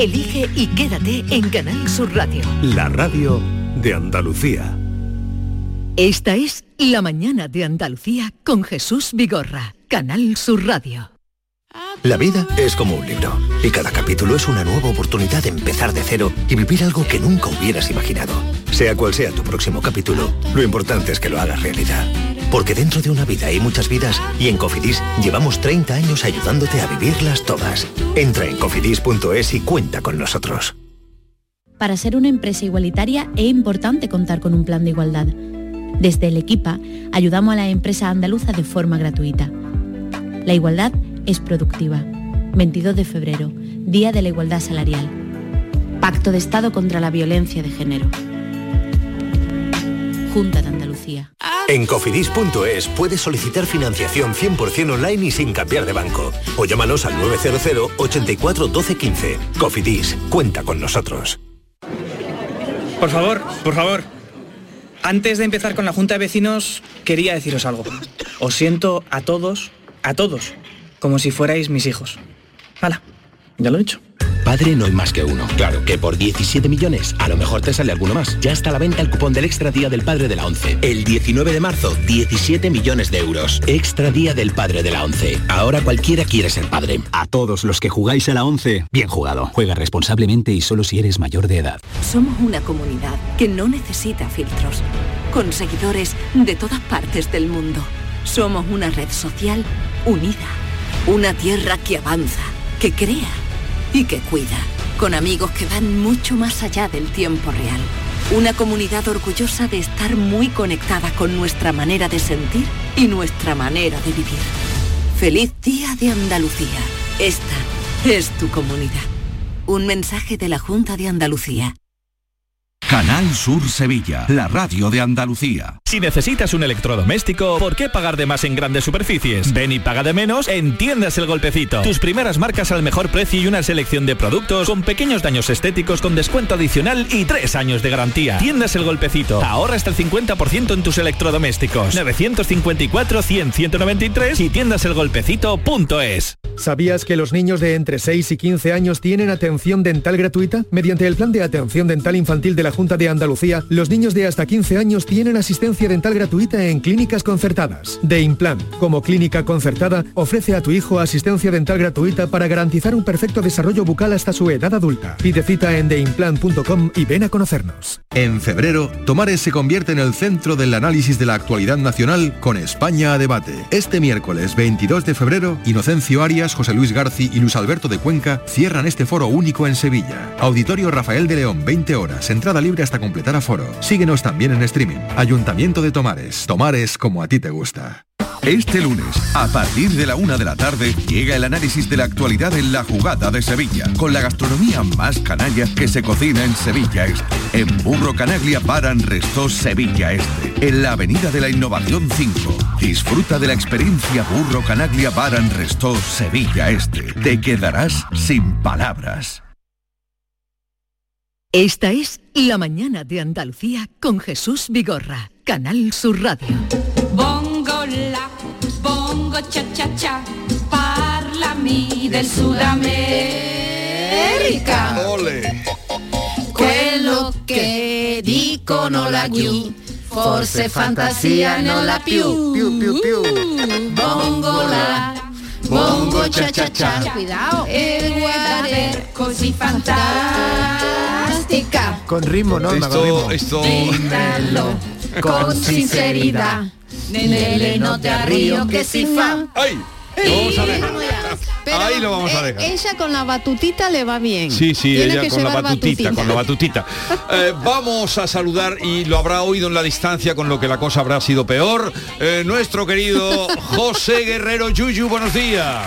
Elige y quédate en Canal Sur Radio. La radio de Andalucía. Esta es La mañana de Andalucía con Jesús Vigorra, Canal Sur Radio. La vida es como un libro y cada capítulo es una nueva oportunidad de empezar de cero y vivir algo que nunca hubieras imaginado. Sea cual sea tu próximo capítulo, lo importante es que lo hagas realidad. Porque dentro de una vida hay muchas vidas y en Cofidis llevamos 30 años ayudándote a vivirlas todas. Entra en cofidis.es y cuenta con nosotros. Para ser una empresa igualitaria es importante contar con un plan de igualdad. Desde el Equipa ayudamos a la empresa andaluza de forma gratuita. La igualdad es productiva. 22 de febrero, Día de la Igualdad Salarial. Pacto de Estado contra la Violencia de Género. Junta de Andalucía. En cofidis.es puedes solicitar financiación 100% online y sin cambiar de banco. O llámanos al 900 84 12 15. Cofidis, cuenta con nosotros. Por favor, por favor. Antes de empezar con la Junta de Vecinos, quería deciros algo. Os siento a todos, a todos, como si fuerais mis hijos. Hala, ya lo he dicho. Padre no hay más que uno. Claro que por 17 millones a lo mejor te sale alguno más. Ya está a la venta el cupón del Extra Día del Padre de la ONCE. El 19 de marzo, 17 millones de euros. Extra Día del Padre de la ONCE. Ahora cualquiera quiere ser padre. A todos los que jugáis a la ONCE, bien jugado. Juega responsablemente y solo si eres mayor de edad. Somos una comunidad que no necesita filtros, con seguidores de todas partes del mundo. Somos una red social unida, una tierra que avanza, que crea y que cuida, con amigos que van mucho más allá del tiempo real. Una comunidad orgullosa de estar muy conectada con nuestra manera de sentir y nuestra manera de vivir. Feliz Día de Andalucía. Esta es tu comunidad. Un mensaje de la Junta de Andalucía. Canal Sur Sevilla, la radio de Andalucía. Si necesitas un electrodoméstico, ¿por qué pagar de más en grandes superficies? Ven y paga de menos en Tiendas El Golpecito. Tus primeras marcas al mejor precio y una selección de productos con pequeños daños estéticos con descuento adicional y tres años de garantía. Tiendas El Golpecito. Ahorra hasta el 50% en tus electrodomésticos. 954-100-193 y tiendaselgolpecito.es. ¿Sabías que los niños de entre 6 y 15 años tienen atención dental gratuita? Mediante el Plan de Atención Dental Infantil de la Junta de Andalucía, los niños de hasta 15 años tienen asistencia dental gratuita en clínicas concertadas. De Implan, como clínica concertada, ofrece a tu hijo asistencia dental gratuita para garantizar un perfecto desarrollo bucal hasta su edad adulta. Pide cita en deimplan.com y ven a conocernos. En febrero, Tomares se convierte en el centro del análisis de la actualidad nacional con España a debate. Este miércoles 22 de febrero, Inocencio Arias, José Luis Garci y Luis Alberto de Cuenca cierran este foro único en Sevilla. Auditorio Rafael de León, 20 horas, entrada libre hasta completar aforo. Síguenos también en streaming. Ayuntamiento de Tomares. Tomares como a ti te gusta. Este lunes, a partir de la una de la tarde, llega el análisis de la actualidad en la jugada de Sevilla, con la gastronomía más canalla que se cocina en Sevilla Este. En Burro Canaglia Paran Resto Sevilla Este, en la Avenida de la Innovación 5. Disfruta de la experiencia Burro Canaglia Baran Resto Sevilla Este. Te quedarás sin palabras. Esta es La mañana de Andalucía con Jesús Vigorra, Canal Sur Radio. Bongo la, bongo cha cha cha, parlami del Sudamerica. Ole. Quello che dicono laggiù, forse fantasia non la più. Più, più, più. Bongo la, bongo cha cha cha, Cuidado. e guardare così fantastica. Con ritmo, Norma, con ritmo. Esto, esto... Brindalo con sinceridad nelle note a río che si fa. ¡Ay! Lo vamos a dejar. Pero, Ahí lo vamos a eh, dejar. ella con la batutita le va bien. Sí, sí, Tiene ella que con la batutita, con la batutita. Eh, vamos a saludar y lo habrá oído en la distancia con lo que la cosa habrá sido peor. eh, nuestro querido José Guerrero Yuyu, buenos días.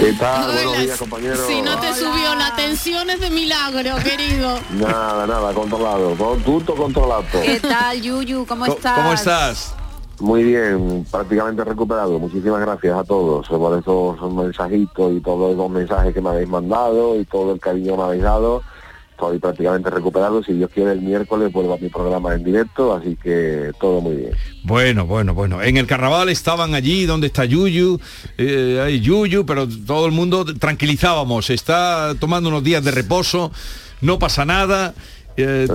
¿Qué tal? Hola, Buenos días, compañeros. Si no te subió la tensión es de milagro, querido. Nada, nada, controlado, con controlado. ¿Qué tal, Yuyu? ¿Cómo estás? ¿Cómo estás? Muy bien, prácticamente recuperado. Muchísimas gracias a todos por esos mensajitos y todos los mensajes que me habéis mandado y todo el cariño que me habéis dado. estoy prácticamente recuperado. Si Dios quiere, el miércoles vuelvo a mi programa en directo, así que todo muy bien. Bueno, bueno, bueno. En el carnaval estaban allí donde está Yuyu, eh, hay Yuyu, pero todo el mundo tranquilizábamos. Está tomando unos días de reposo, no pasa nada. Eh,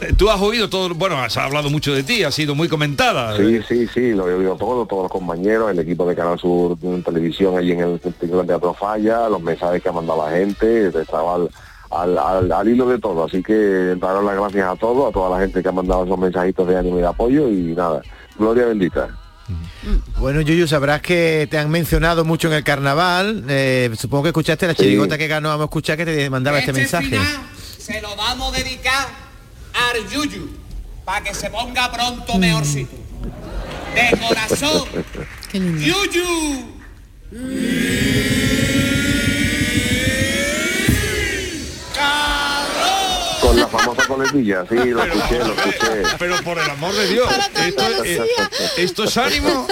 eh, Tú has oído todo, bueno, has hablado mucho de ti, ha sido muy comentada. Sí, sí, sí, lo he oído todo, todos los compañeros, el equipo de Canal Sur en televisión allí en el, en el Teatro Falla, los mensajes que ha mandado la gente, estaba al, al, al- al hilo de todo, así que daros las gracias a todos, a toda la gente que ha mandado esos mensajitos de ánimo y de apoyo y nada, gloria bendita. Bueno, Yuyu, sabrás que te han mencionado mucho en el carnaval. eh, supongo que escuchaste la chirigota que ganó, vamos a escuchar que te mandaba este mensaje. Se lo vamos a dedicar al Yuyu, para que se ponga pronto mejorcito. De corazón, Yuyu. Con la famosa coletilla, sí, lo escuché, lo escuché. Pero por el amor de Dios, esto, es- esto es ánimo.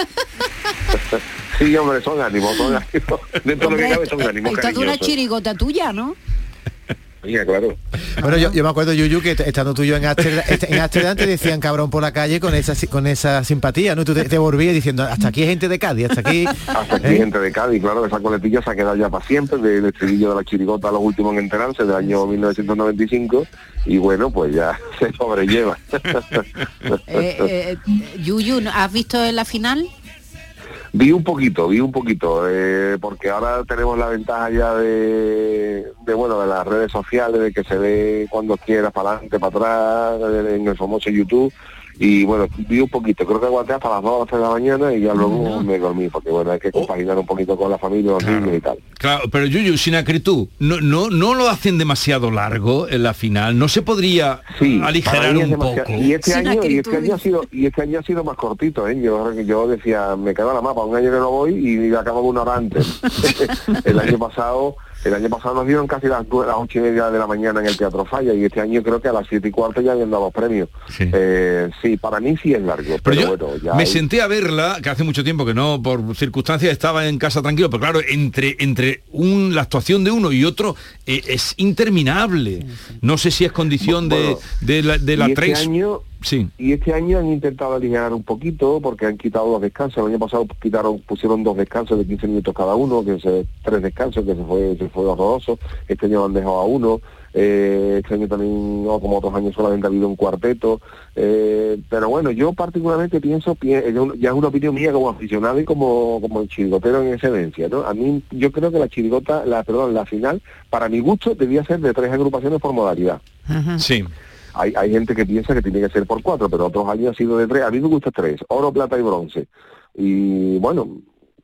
Sí, hombre, son ánimos, son ánimos. Dentro de lo que cabe son ánimos Esto es una chirigota tuya, ¿no? Claro. Bueno, yo, yo me acuerdo, Yuyu, que estando tú y yo en Ámsterdam, en te decían cabrón por la calle con esa con esa simpatía, ¿no? Tú te, te volvías diciendo, hasta aquí hay gente de Cádiz, hasta aquí... Hasta aquí ¿eh? gente de Cádiz, claro, que esa coletilla se ha quedado ya para siempre, del estribillo de la chirigota los últimos en enterarse del año 1995 y bueno, pues ya se sobrelleva. Eh, eh, Yuyu, ¿has visto en la final? Vi un poquito, vi un poquito, eh, porque ahora tenemos la ventaja ya de, de, bueno, de las redes sociales, de que se ve cuando quieras, para adelante, para atrás, en el famoso YouTube. Y bueno, vi un poquito, creo que aguanté hasta las 2 o las 3 de la mañana y ya luego me dormí, porque bueno, hay que compaginar un poquito con la familia, los niños y tal. Claro, pero Yuyu, sin acritud, ¿no, no, ¿no lo hacen demasiado largo en la final? ¿No se podría Para aligerar un poco? Y este, año, y este año ha sido y este año ha sido más cortito, ¿eh? Yo, yo decía, me quedo a la mapa, un año que no voy y acabo una hora antes. el año pasado, el año pasado nos dieron casi las, las ocho y media de la mañana en el Teatro Falla y este año creo que a las siete y cuarto ya habían dado premios. Sí, sí para mí sí es largo, pero, yo bueno, ya me hay- senté a verla, que hace mucho tiempo que no, por circunstancias estaba en casa tranquilo, pero claro, entre, entre un, la actuación de uno y otro eh, es interminable. No sé si es condición de, Bueno, de la, de la este tres. año Sí. y este año han intentado aligerar un poquito porque han quitado los descansos. El año pasado quitaron pusieron dos descansos de 15 minutos cada uno que se tres descansos que se fue se fue horroroso. Este año han dejado a uno. Eh, este año también no, como otros años solamente ha habido un cuarteto. Eh, pero bueno yo particularmente pienso ya es una opinión mía como aficionado y como como chirigotero en excelencia no a mí yo creo que la chirigota la perdón la final para mi gusto debía ser de tres agrupaciones por modalidad. Sí. Hay, hay gente que piensa que tiene que ser por cuatro, pero otros años ha sido de tres. A mí me gusta tres, oro, plata y bronce. Y bueno,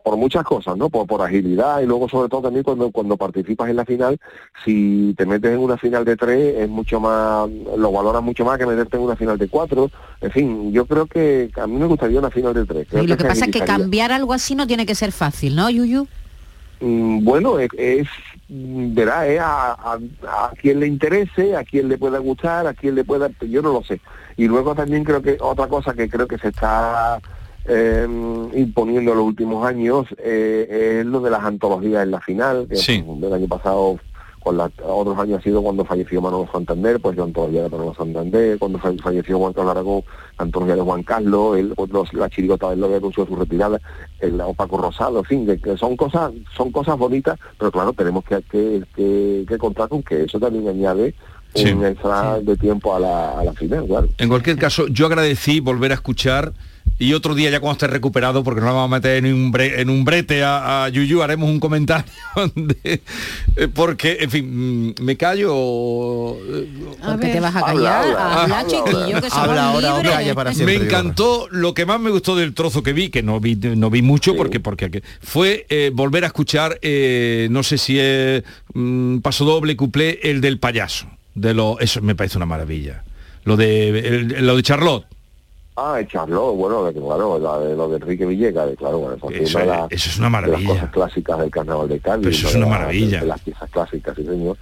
por muchas cosas, ¿no? Por, por agilidad y luego sobre todo también cuando, cuando participas en la final, si te metes en una final de tres es mucho más, lo valoras mucho más que meterte en una final de cuatro. En fin, yo creo que a mí me gustaría una final de tres. Creo Y lo que se pasa es que cambiar algo así no tiene que ser fácil, ¿no, Yuyu? Mm, Bueno, es, verá, a, a, a quien le interese, a quien le pueda gustar, a quien le pueda, yo no lo sé. Y luego también creo que otra cosa que creo que se está eh, imponiendo en los últimos años eh, es lo de las antologías en la final, que Sí. el año pasado con la- otros años ha sido cuando falleció Manolo Santander, pues la antología de Manolo Santander, cuando fa- falleció Juan Carlos Aragón, antología de Juan Carlos, el, los- la chirigota del Lobe anunció su retirada, el o Paco Rosado, en fin, que, que son cosas, son cosas bonitas, pero claro, tenemos que, que, que- que contar con que eso también añade Sí. un extra de tiempo a la, a la final, claro. En cualquier caso, yo agradecí volver a escuchar y otro día ya cuando esté recuperado, porque no lo vamos a meter en un, bre- en un brete a, a Yuyu, haremos un comentario de- eh, porque, en fin, mm, me callo. eh, ¿Por qué te vas a callar? Habla, chiquillo, que somos libres. me encantó lo que más me gustó del trozo que vi que no vi no vi mucho porque porque fue eh, volver a escuchar eh, no sé si es mm, paso doble cuplé el del payaso de lo eso me parece una maravilla lo de el- lo de Charlotte Ah, Charlot, bueno, de claro, la de, lo de Enrique Villegas, de, claro, bueno, eso, de es- las- eso es una de maravilla. las cosas clásicas del carnaval de Cádiz. Pero eso es de una las- maravilla. De, las piezas clásicas, sí, señor.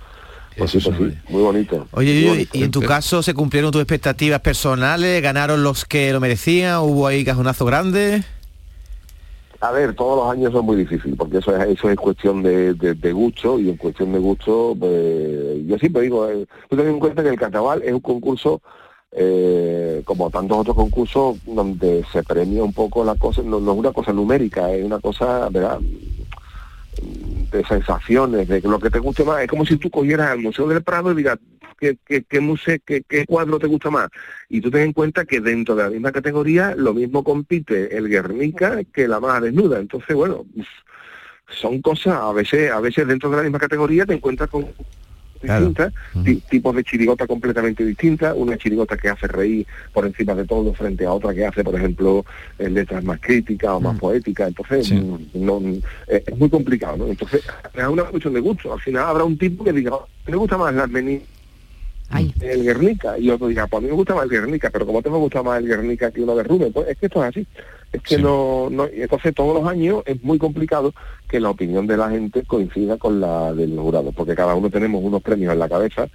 Pues sí, pues sí, muy bonito. Oye, muy bonito. y en tu caso se cumplieron tus expectativas personales, ganaron los que lo merecían, hubo ahí cajonazo grande. A ver, todos los años son muy difíciles, porque eso es, eso es cuestión de, de- de gusto, y en cuestión de gusto, pues, yo siempre digo, eh, tú ten en cuenta que el carnaval es un concurso, eh, como tantos otros concursos, donde se premia un poco la cosa, no, es una cosa numérica, es una cosa, ¿verdad? de sensaciones, de lo que te guste más. Es como si tú cogieras al Museo del Prado y digas, ¿qué, qué, qué museo, qué, qué cuadro te gusta más? Y tú ten en cuenta que dentro de la misma categoría lo mismo compite el Guernica que la más desnuda. Entonces, bueno, son cosas, a veces, a veces dentro de la misma categoría te encuentras con distintas, ti- tipos de chirigota completamente distintas, una chirigota que hace reír por encima de todo frente a otra que hace, por ejemplo, eh, letras más críticas o más poéticas, entonces mm, no, mm, eh, es muy complicado, ¿no? Entonces es una cuestión de gusto, al final habrá un tipo que diga, "Oh, me gusta más las meni el Guernica y otro diga, pues a mí me gusta más el Guernica, pero como te me gusta más el Guernica que uno de Rubén, pues es que esto es así. Es que no, no, entonces todos los años es muy complicado que la opinión de la gente coincida con la del jurado, porque cada uno tenemos unos premios en la cabeza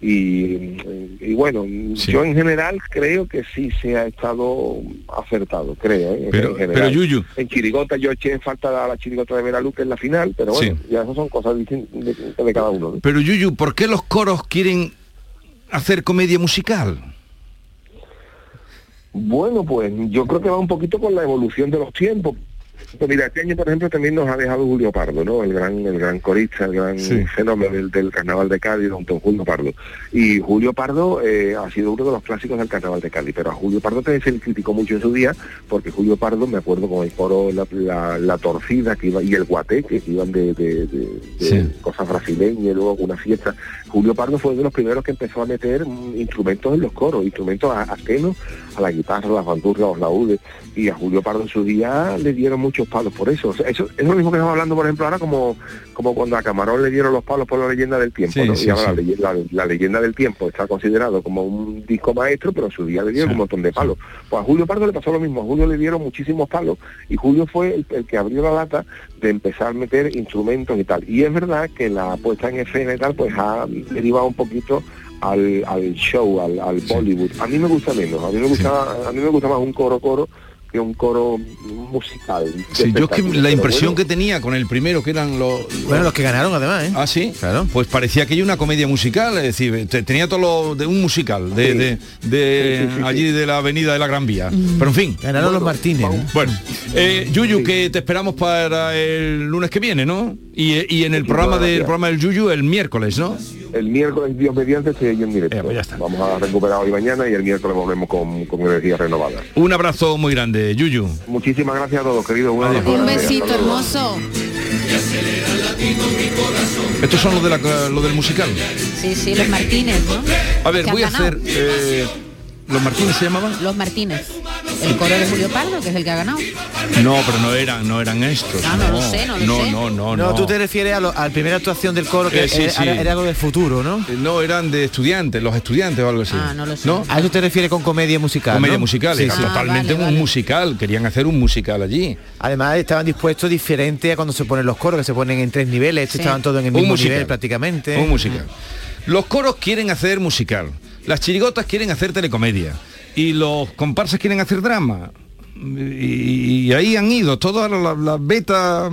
y, y bueno, yo en general creo que sí se ha estado acertado, creo. ¿eh? En Pero- general. pero, Yuyu. En Chirigota yo eché en falta a la Chirigota de Veraluz que en la final, pero bueno, ya esas son cosas distintas de, de cada uno. ¿no? Pero Yuyu, ¿por qué los coros quieren hacer comedia musical? Bueno, pues yo creo que va un poquito con la evolución de los tiempos. Pues mira, este año, por ejemplo, también nos ha dejado Julio Pardo, ¿no? El gran, el gran corista, el gran Sí. fenómeno del, del carnaval de Cádiz, don don Julio Pardo. Y Julio Pardo eh, ha sido uno de los clásicos del carnaval de Cádiz, pero a Julio Pardo también se le criticó mucho en su día, porque Julio Pardo, me acuerdo con el coro La, la- La torcida que iba, y el guateque, que iban de, de- de- de cosas brasileñas, y luego una fiesta. Julio Pardo fue uno de los primeros que empezó a meter mm, instrumentos en los coros, instrumentos a- ajenos a la guitarra, las bandurrias, los laúdes, y a Julio Pardo en su día le dieron muchos palos por eso. O sea, eso es lo mismo que estamos hablando, por ejemplo, ahora como, como cuando a Camarón le dieron los palos por la leyenda del tiempo, Sí, ¿no? sí, y ahora sí. la, la- la leyenda del tiempo está considerado como un disco maestro, pero en su día le dieron un montón de palos. Pues a Julio Pardo le pasó lo mismo, a Julio le dieron muchísimos palos y Julio fue el, el que abrió la lata de empezar a meter instrumentos y tal. Y es verdad que la puesta en escena y tal, pues ha derivado un poquito al, al show, al, al Bollywood. A mí me gusta menos, a mí me gusta, a mí me gusta más un coro coro que un coro musical. Sí, yo es que la impresión bueno, que tenía con el primero, que eran los... Bueno, los que ganaron además, ¿eh? Ah, sí, claro. Pues parecía que hay una comedia musical, es decir, te- tenía todo lo de un musical, de, Sí. de, de Sí, sí, sí, allí de la avenida de la Gran Vía. Pero en fin. Ganaron los Martínez. ¿no? Bueno, eh, Yuyu, que te esperamos para el lunes que viene, ¿no? Y, y en el programa del programa del Yuyu el miércoles, ¿no? El miércoles, Dios mediante, estoy ahí en directo. Vamos a recuperar hoy mañana y el miércoles volvemos con, con energía renovada. Un abrazo muy grande, Yuyu. Muchísimas gracias a todos, queridos. Un Un besito Hasta hermoso. Estos son los, de la, lo del musical. Sí, sí, los Martínez, ¿no? A ver, voy a hacer... eh, ¿Los Martínez se llamaban? Los Martínez. El coro de Julio Pardo, que es el que ha ganado. No, pero no eran, no eran estos. Ah, no lo sé, no lo no, sé. No, no, No, no. tú te refieres a, lo- a la primera actuación del coro que Eh, sí, era, sí. era algo de futuro, ¿no? Eh, No, eran de estudiantes, los estudiantes o algo así. Ah, no lo sé. ¿No? A eso te refieres con comedia musical. Comedia ¿no? musical, Sí, era totalmente un musical, querían hacer un musical allí. Además estaban dispuestos diferente a cuando se ponen los coros, que se ponen en tres niveles, estaban todos en el Un mismo musical. nivel prácticamente. Un musical. Los coros quieren hacer musical, las chirigotas quieren hacer telecomedia y los comparsas quieren hacer drama. Y, y ahí han ido todas las las betas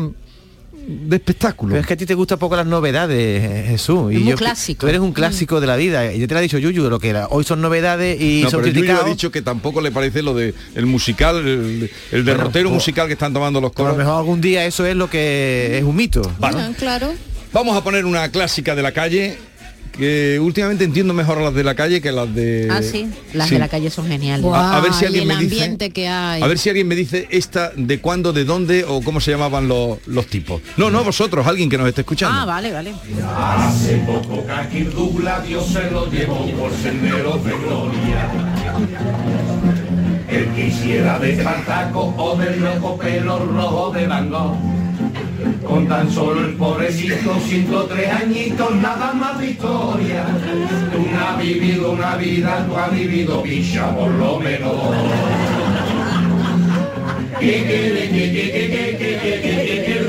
de espectáculo. Pero es que a ti te gustan poco las novedades, Jesús. Es muy yo- clásico. Tú eres un clásico de la vida. Y yo te lo he dicho, Yuyu, lo que era. Hoy son novedades y No, son pero Yuyu criticados. ha dicho que tampoco le parece lo de el musical, el, el derrotero pues, musical que están tomando los A coros. lo mejor algún día eso es lo que es un mito. Ah, claro. Vamos a poner una clásica de la calle que últimamente entiendo mejor las de la calle que las de Ah, sí. Las Sí. de la calle son geniales. A- a ver si alguien me dice- que hay. A ver si alguien me dice esta de cuándo, de dónde o cómo se llamaban los, los tipos. No, no vosotros, alguien que nos esté escuchando. Ah, vale, vale. Hace poco Douglas Dios se lo llevó por senderos de gloria. Él quisiera de Espartaco o del loco pelo rojo de Van Gogh. Con tan solo el pobrecito 103 añitos, nada más de historia. Tú no has vivido una vida, tú has vivido picha por lo menos. Que que, que, que, que,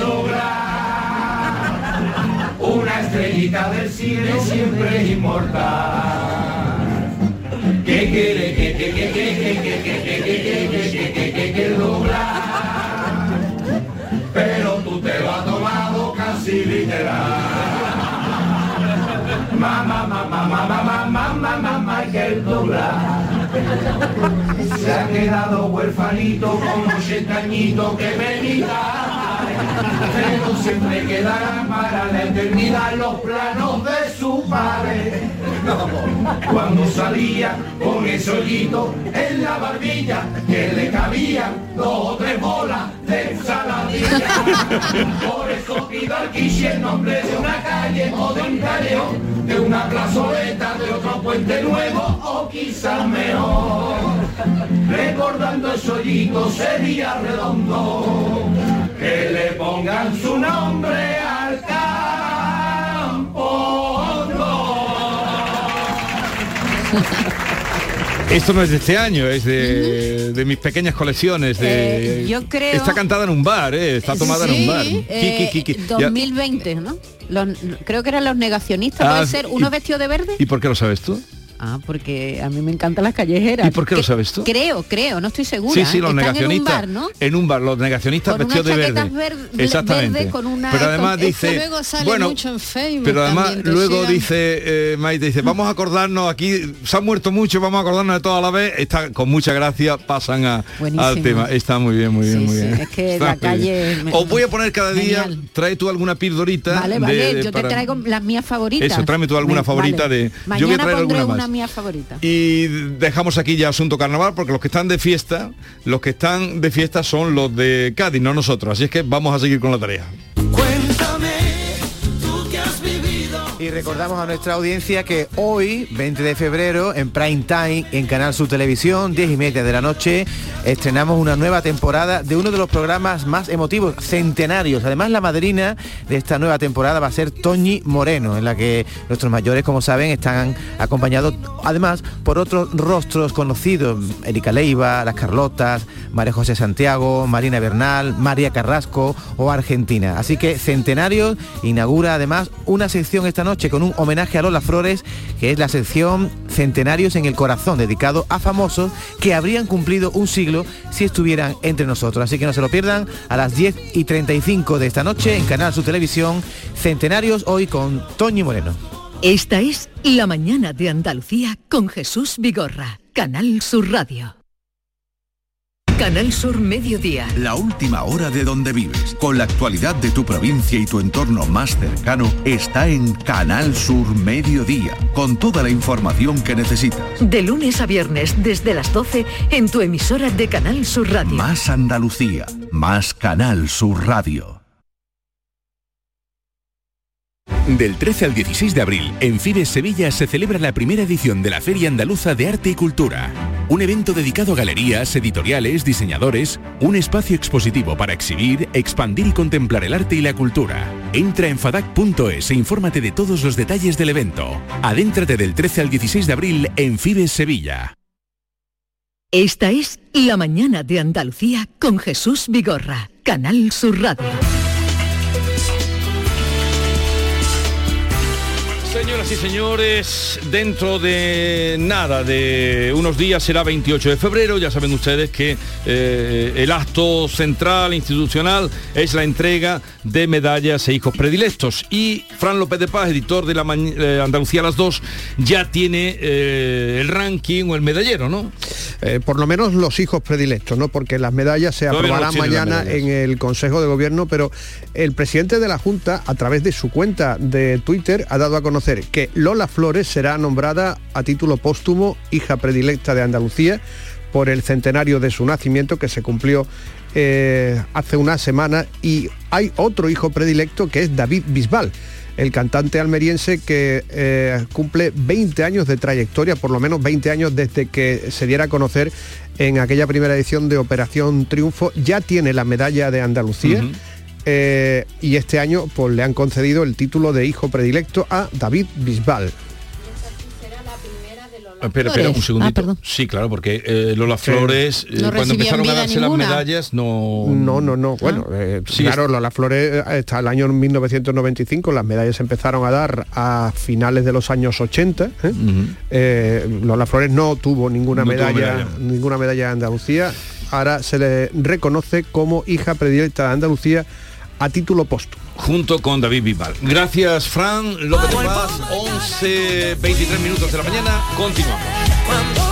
una estrellita del cine siempre es inmortal. Que que, que, que, que, que, que, que, que, que, que, que, que, que, que Mamá, mamá, mamá, mamá, mamá, mamá, que el doblar. Se ha quedado huerfanito con 80 añitos que venía. Pero siempre quedarán para la eternidad los planos de su padre. Cuando salía con ese hoyito en la barbilla que le cabían dos o tres bolas de ensaladilla. Por eso pido aquí el nombre de una calle o de un callejón, de una plazoleta, de otro puente nuevo o quizás mejor. Recordando ese hoyito sería redondo, que le pongan su nombre al campo. Esto no es de este año, es de, de mis pequeñas colecciones. De, Eh, yo creo- Está cantada en un bar, ¿eh? está tomada en un bar. Eh, Kiki, kiki. Ya- 2020, ¿no? Los- creo que eran los negacionistas, Ah, puede ser uno y- vestido de verde. ¿Y por qué lo sabes tú? Ah, porque a mí me encantan las callejeras. ¿Y por qué lo sabes tú? Creo, creo, no estoy segura. Sí, sí, los Están negacionistas. En un bar, ¿no? En un bar, los negacionistas Con vestidos de verde. Exactamente. verde con una- pero además dice. luego sale bueno, mucho en Facebook pero además también, luego dice eh, Maite, dice, vamos a acordarnos aquí, se han muerto mucho, vamos a acordarnos de todo a la vez. Está con mucha gracia, pasan a- al tema. Está muy bien, muy bien, Sí, muy sí, bien. es que Está la calle me- Os voy a poner cada día, Genial. trae tú alguna pildorita. Vale, vale, de- yo para- te traigo las mías favoritas. Eso, tráeme tú alguna Me- favorita vale. de- yo Mañana voy a traer alguna más. Favorita. Y dejamos aquí ya asunto carnaval porque los que están de fiesta, los que están de fiesta son los de Cádiz, no nosotros. Así es que vamos a seguir con la tarea. Y recordamos a nuestra audiencia que hoy, 20 de febrero, en Prime Time, en Canal Sur Televisión, 10 y media de la noche, estrenamos una nueva temporada de uno de los programas más emotivos, centenarios. Además, la madrina de esta nueva temporada va a ser Toñi Moreno, en la que nuestros mayores, como saben, están acompañados además por otros rostros conocidos, Erika Leiva, Las Carlotas, María José Santiago, Marina Bernal, María Carrasco o Argentina. Así que Centenarios inaugura además una sección esta noche con un homenaje a Lola Flores, que es la sección Centenarios en el Corazón, dedicado a famosos que habrían cumplido un siglo si estuvieran entre nosotros. Así que no se lo pierdan a las 10 y 35 de esta noche en Canal Su Televisión, Centenarios hoy con Toñi Moreno. Esta es La Mañana de Andalucía con Jesús Vigorra, Canal Sur Radio. Canal Sur Mediodía. La última hora de donde vives, con la actualidad de tu provincia y tu entorno más cercano, está en Canal Sur Mediodía, con toda la información que necesitas. De lunes a viernes desde las 12 en tu emisora de Canal Sur Radio. Más Andalucía, más Canal Sur Radio. Del 13 al 16 de abril, en Fibes Sevilla se celebra la primera edición de la Feria Andaluza de Arte y Cultura. Un evento dedicado a galerías, editoriales, diseñadores, un espacio expositivo para exhibir, expandir y contemplar el arte y la cultura. Entra en fadac.es e infórmate de todos los detalles del evento. Adéntrate del 13 al 16 de abril en Fibes Sevilla. Esta es La Mañana de Andalucía con Jesús Vigorra, Canal Sur Radio. Señoras y señores, dentro de nada, de unos días será 28 de febrero, ya saben ustedes que eh, el acto central institucional es la entrega de medallas e hijos predilectos. Y Fran López de Paz, editor de la eh, Andalucía a las dos, ya tiene eh, el ranking o el medallero, ¿no? Por lo menos los hijos predilectos, ¿no? Porque las medallas se Todavía aprobarán mañana en el Consejo de Gobierno, pero el presidente de la Junta, a través de su cuenta de Twitter, ha dado a conocer que Lola Flores será nombrada a título póstumo hija predilecta de Andalucía por el centenario de su nacimiento que se cumplió eh, hace una semana y hay otro hijo predilecto que es David Bisbal el cantante almeriense que eh, cumple 20 años de trayectoria, por lo menos 20 años desde que se diera a conocer en aquella primera edición de Operación Triunfo, ya tiene la medalla de Andalucía. Eh, y este año pues, le han concedido el título de hijo predilecto a David Bisbal. Espera, espera, un segundito. Ah, sí, claro, porque eh, Lola Flores, eh, No cuando empezaron a darse ninguna. las medallas, no... No, no, no. Bueno, eh, Sí, claro, Lola Flores eh, hasta el año 1995 las medallas se empezaron a dar a finales de los años 80. ¿eh? Eh, Lola Flores no tuvo ninguna No tuvo medalla, medalla. ninguna medalla de Andalucía. Ahora se le reconoce como hija predilecta de Andalucía a título póstumo. Junto con David Bisbal. Gracias, Fran López de Paz. 11, 23 minutos de la mañana. Continuamos.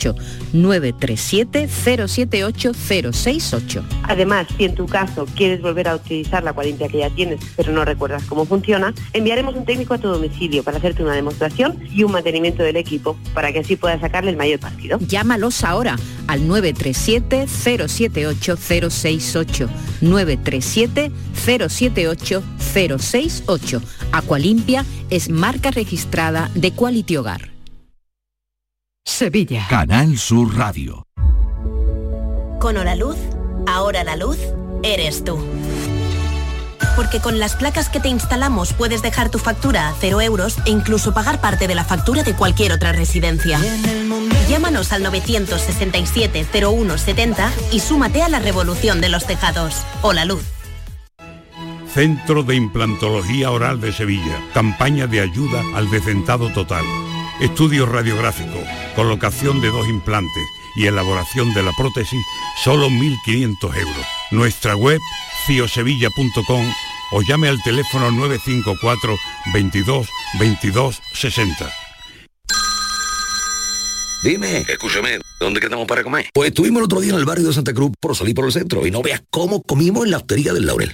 937-078-068. 937-078-068. Además, si en tu caso quieres volver a utilizar la Aqualimpia que ya tienes, pero no recuerdas cómo funciona, enviaremos un técnico a tu domicilio para hacerte una demostración y un mantenimiento del equipo para que así puedas sacarle el mayor partido. Llámalos ahora al 937-078-068. 937-078-068. Aqualimpia es marca registrada de Quality Hogar. Sevilla. Canal Sur Radio. Con Hora Luz, ahora la luz eres tú. Porque con las placas que te instalamos puedes dejar tu factura a cero euros e incluso pagar parte de la factura de cualquier otra residencia. Llámanos al 967-0170 y súmate a la revolución de los tejados. Hola Luz. Centro de Implantología Oral de Sevilla. Campaña de ayuda al decentado total. Estudio radiográfico, colocación de dos implantes y elaboración de la prótesis, solo 1.500 euros. Nuestra web, ciosevilla.com o llame al teléfono 954 22 22 60. Dime, escúchame, ¿dónde quedamos para comer? Pues estuvimos el otro día en el barrio de Santa Cruz por salir por el centro y no veas cómo comimos en la hostería del Laurel.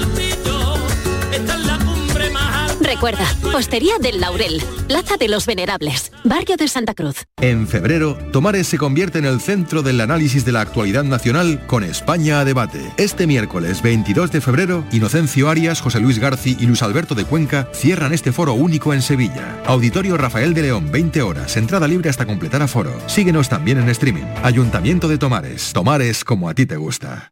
Recuerda, Hostería del Laurel, Plaza de los Venerables, Barrio de Santa Cruz. En febrero, Tomares se convierte en el centro del análisis de la actualidad nacional con España a debate. Este miércoles 22 de febrero, Inocencio Arias, José Luis Garci y Luis Alberto de Cuenca cierran este foro único en Sevilla. Auditorio Rafael de León, 20 horas, entrada libre hasta completar aforo. Síguenos también en streaming. Ayuntamiento de Tomares. Tomares como a ti te gusta.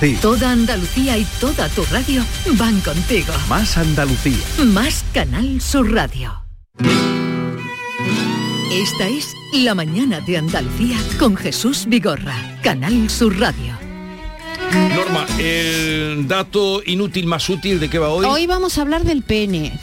ti. Toda Andalucía y toda tu radio van contigo. Más Andalucía. Más Canal Sur Radio. Esta es La Mañana de Andalucía con Jesús Vigorra, Canal Sur Radio. Norma, el dato inútil más útil de qué va hoy. Hoy vamos a hablar del pene.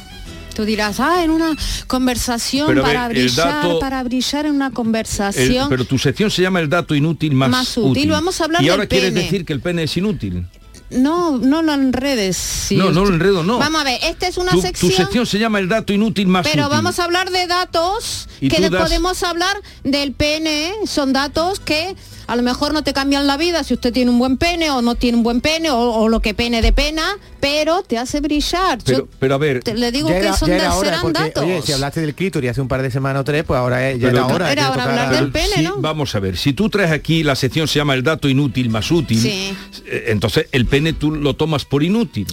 Tú dirás, ah, en una conversación Pero a ver, para brillar, dato- para brillar en una El- conversación. pero tu sección se llama el dato inútil más, Más útil. Vamos a hablar Y del ahora quieres pene. decir que el pene es inútil. no, no lo enredes. sí. No, no lo enredo, no. Vamos a ver, esta es una Tu, tu sección... sección se llama el dato inútil más Pero útil. vamos a hablar de datos que das- podemos hablar del pene. Son datos que a lo mejor no te cambian la vida si usted tiene un buen pene o no tiene un buen pene o, o lo que pene de pena, pero te hace brillar. Yo Pero, a ver, te- le digo que era- son de, era hora, serán porque, datos. Oye, si hablaste del clítoris hace un par de semanas o tres, pues ahora es- ya Pero- era hora. Era hora hablar del pene, Sí, ¿no? Vamos a ver, si tú traes aquí la sección se llama el dato inútil más útil, Sí. eh, entonces el pene tú lo tomas por inútil.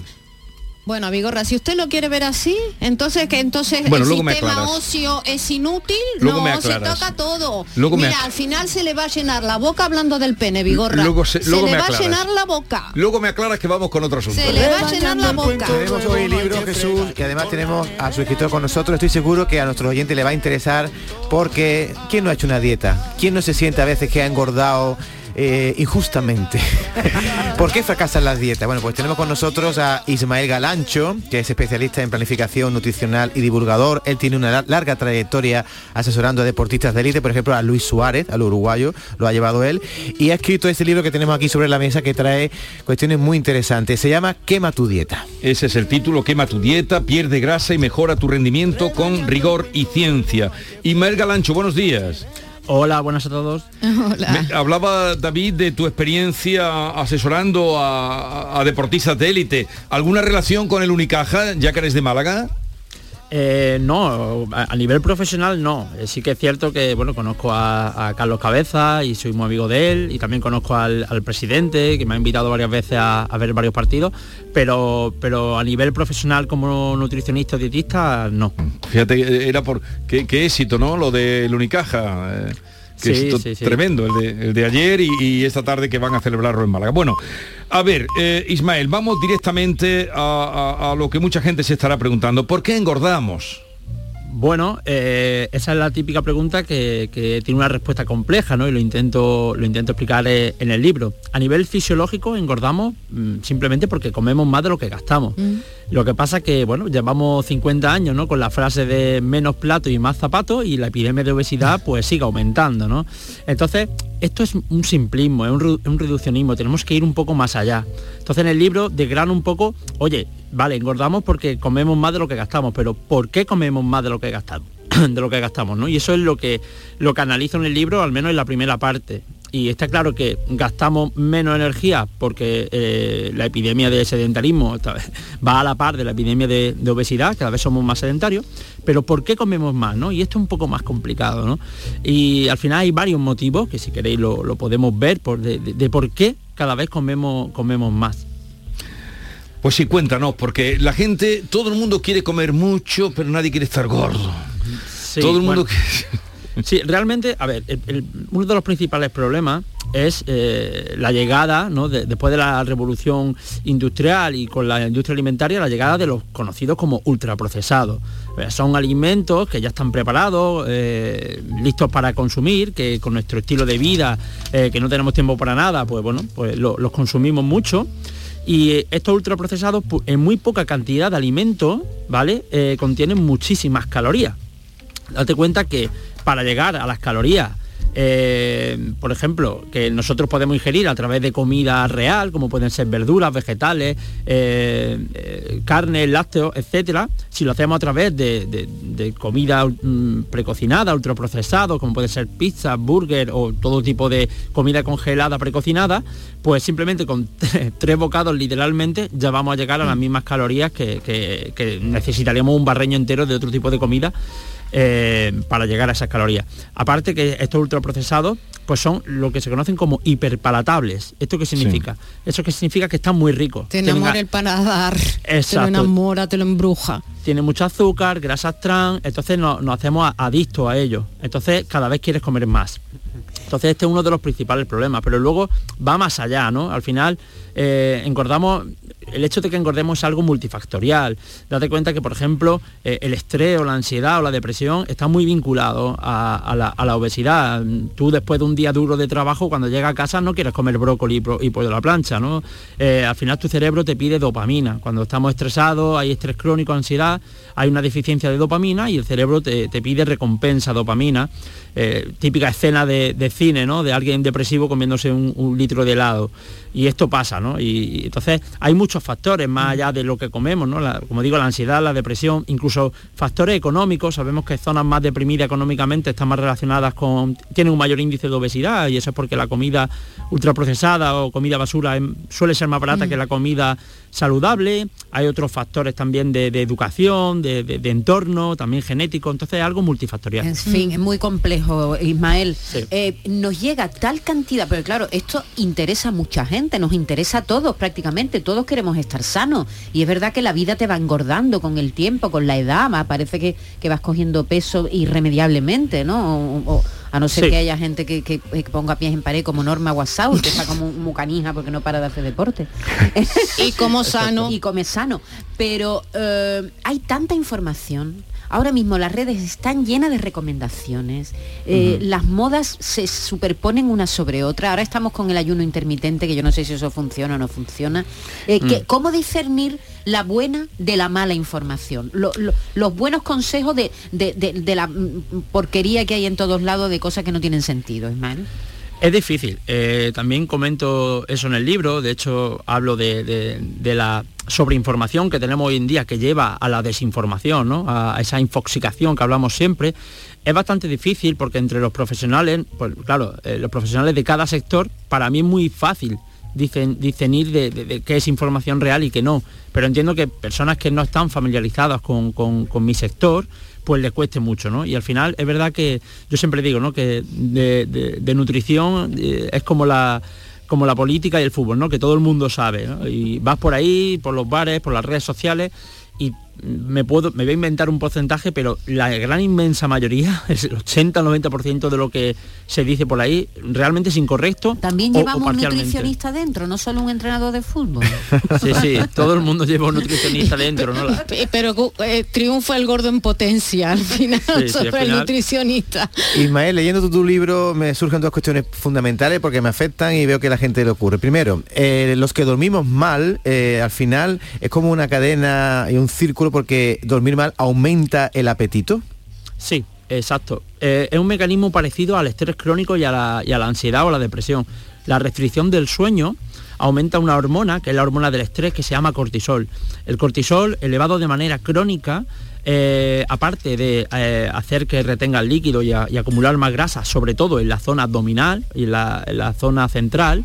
Bueno, Vigorra, si usted lo quiere ver así, entonces que entonces Bueno, el luego me sistema ocio es inútil, Luego me no, se aclaras. toca todo. Luego me Mira, ac- al final se le va a llenar la boca hablando del pene, Vigorra. Luego se- luego le me va a aclaras. llenar la boca. Luego me aclaras que vamos con otro asunto. Se le va a llenar la boca. Tenemos hoy libro Jesús y además tenemos a su escritor con nosotros. Estoy seguro que a nuestros oyentes le va a interesar porque ¿quién no ha hecho una dieta? ¿Quién no se siente a veces que ha engordado eh, injustamente? ¿Por qué fracasan las dietas? Bueno, pues tenemos con nosotros a Ismael Galancho, que es especialista en planificación nutricional y divulgador. Él tiene una lar- larga trayectoria asesorando a deportistas de élite, por ejemplo, a Luis Suárez, al uruguayo, lo ha llevado él, y ha escrito este libro que tenemos aquí sobre la mesa que trae cuestiones muy interesantes. Se llama Quema tu dieta. Ese es el título, quema tu dieta, pierde grasa y mejora tu rendimiento con rigor y ciencia. Ismael Galancho, buenos días. Hola, buenas a todos. Me- hablaba David de tu experiencia asesorando a, a deportistas de élite. ¿Alguna relación con el Unicaja, ya que eres de Málaga? Eh, no, a, nivel profesional no. Eh, sí que es cierto que bueno conozco a, Carlos Cabeza y soy muy amigo de él y también conozco al, presidente que me ha invitado varias veces a, ver varios partidos, pero pero a nivel profesional como nutricionista dietista no. Fíjate, eh, era por qué, éxito, ¿no? Lo del Unicaja. Sí, sí, sí. tremendo, el de, el de ayer y, y esta tarde que van a celebrarlo en Málaga. Bueno, a ver, eh, Ismael, vamos directamente a, a- a lo que mucha gente se estará preguntando. ¿Por qué engordamos? Bueno, eh, esa es la típica pregunta que, que tiene una respuesta compleja, ¿no? Y lo intento, lo intento explicar eh, en el libro. A nivel fisiológico engordamos mm, simplemente porque comemos más de lo que gastamos. Lo que pasa que, bueno, llevamos 50 años, ¿no? Con la frase de menos plato y más zapatos y la epidemia de obesidad pues sigue aumentando, ¿no? Entonces, esto es un simplismo, es un, reduccionismo, tenemos que ir un poco más allá. Entonces en el libro desgrano un poco, oye, vale, engordamos porque comemos más de lo que gastamos, pero ¿por qué comemos más de lo que gastamos? de lo que gastamos, ¿no? Y eso es lo que, lo que analizo en el libro, al menos en la primera parte. Y está claro que gastamos menos energía porque eh, la epidemia de sedentarismo va a la par de la epidemia de, de obesidad, cada vez somos más sedentarios, pero ¿por qué comemos más? ¿no? Y esto es un poco más complicado, ¿no? Y al final hay varios motivos, que si queréis lo, lo podemos ver, por, de, de- de por qué cada vez comemos, comemos más. Pues sí, cuéntanos, porque la gente, todo el mundo quiere comer mucho, pero nadie quiere estar gordo. Sí, todo el mundo bueno. Sí, realmente, a ver, el- uno de los principales problemas es eh, la llegada, ¿no? de- después de la revolución industrial y con la industria alimentaria, la llegada de los conocidos como ultraprocesados. Eh, son alimentos que ya están preparados, eh, listos para consumir, que con nuestro estilo de vida, que no tenemos tiempo para nada, pues bueno, pues lo- los consumimos mucho. Y estos ultraprocesados, en muy poca cantidad de alimentos, ¿vale? Contienen muchísimas calorías date cuenta que para llegar a las calorías, eh, por ejemplo, que nosotros podemos ingerir a través de comida real, como pueden ser verduras, vegetales, eh, eh, carne, lácteos, etcétera, si lo hacemos a través de, de- de comida mm, precocinada, ultraprocesado, como puede ser pizza, burger o todo tipo de comida congelada precocinada, pues simplemente con tres bocados literalmente ya vamos a llegar a las mismas calorías que, que- que necesitaríamos un barreño entero de otro tipo de comida eh, para llegar a esas calorías. Aparte que estos ultraprocesados pues son lo que se conocen como hiperpalatables. ¿Esto qué significa? Eso que significa que están muy ricos. Te Tienen enamora el paladar, te lo Exacto. enamora, te lo embruja. tiene mucho azúcar, grasas trans, entonces nos, nos hacemos adictos a ellos. Entonces cada vez quieres comer más. Entonces este es uno de los principales problemas, pero luego va más allá, ¿no? Al final eh, engordamos, el hecho de que engordemos es algo multifactorial. Date cuenta que, por ejemplo, eh, el estrés o la ansiedad o la depresión está muy vinculado a, la, obesidad. Tú después de un día duro de trabajo, cuando llegas a casa no quieres comer brócoli y pollo a la plancha, ¿no? Eh, al final tu cerebro te pide dopamina. Cuando estamos estresados, hay estrés crónico, ansiedad, hay una deficiencia de dopamina y el cerebro te pide recompensa, dopamina. Eh, típica escena de, de cine ¿no? De alguien depresivo comiéndose un, un litro de helado. Y esto pasa, ¿no? Y, y entonces hay muchos factores más allá de lo que comemos, ¿no? La- como digo, la ansiedad, la depresión, incluso factores económicos. Sabemos que zonas más deprimidas económicamente están más relacionadas con, tienen un mayor índice de obesidad y eso es porque la comida ultraprocesada o comida basura em, suele ser más barata Mm. que la comida saludable. Hay otros factores también de, de educación, de, de- de entorno, también genético. Entonces es algo multifactorial. En fin, es muy complejo, Ismael. Eh, nos llega tal cantidad, pero claro, esto interesa a mucha gente, nos interesa a todos prácticamente, todos queremos estar sanos. Y es verdad que la vida te va engordando con el tiempo, con la edad, más parece que, que vas cogiendo peso irremediablemente, ¿no? O- o- a no ser Sí. que haya gente que, que- que ponga pies en pared como Norma Guasau, que está como un mucanija porque no para de hacer deporte. y como sano. Y come sano. Pero eh, hay tanta información. Ahora mismo las redes están llenas de recomendaciones. eh. Las modas se superponen una sobre otra. Ahora estamos con el ayuno intermitente, que yo no sé si eso funciona o no funciona. Eh, que- Mm. ¿Cómo discernir la buena de la mala información? Lo- lo- los buenos consejos de, de- de- de la mm, porquería que hay en todos lados de cosas que no tienen sentido, Ismael. Es difícil. eh, también comento eso en el libro. De hecho, hablo de, la sobreinformación que tenemos hoy en día que lleva a la desinformación, a esa infoxicación que hablamos siempre. Es bastante difícil porque entre los profesionales, pues claro, eh, los profesionales de cada sector, para mí es muy fácil dicen, discernir de, qué es información real y qué no. Pero entiendo que personas que no están familiarizadas con mi sector, pues les cueste mucho, ¿no? Y al final es verdad que yo siempre digo, ¿no? Que de nutrición eh, es como la como la política y el fútbol, ¿no? Que todo el mundo sabe, ¿no? Y vas por ahí, por los bares, por las redes sociales y me puedo me voy a inventar un porcentaje, pero la gran inmensa mayoría, el 80-90% de lo que se dice por ahí realmente es incorrecto. También o- o llevamos un nutricionista dentro, no solo un entrenador de fútbol. Sí, sí, todo el mundo lleva un nutricionista dentro, ¿no? La- Pe- Pero eh, triunfa el gordo en potencia al final Sí, sí, al sobre el nutricionista. Ismael, leyendo tu, tu libro me surgen dos cuestiones fundamentales porque me afectan y veo que la gente le ocurre. Primero, eh, los que dormimos mal, eh, al final es como una cadena y un círculo porque dormir mal aumenta el apetito. Sí, exacto. Eh, es un mecanismo parecido al estrés crónico y a, la, ansiedad o la depresión. La restricción del sueño aumenta una hormona, que es la hormona del estrés, que se llama cortisol. El cortisol, elevado de manera crónica, eh, aparte de eh, hacer que retenga el líquido y, acumular más grasa, sobre todo en la zona abdominal y en la, zona central,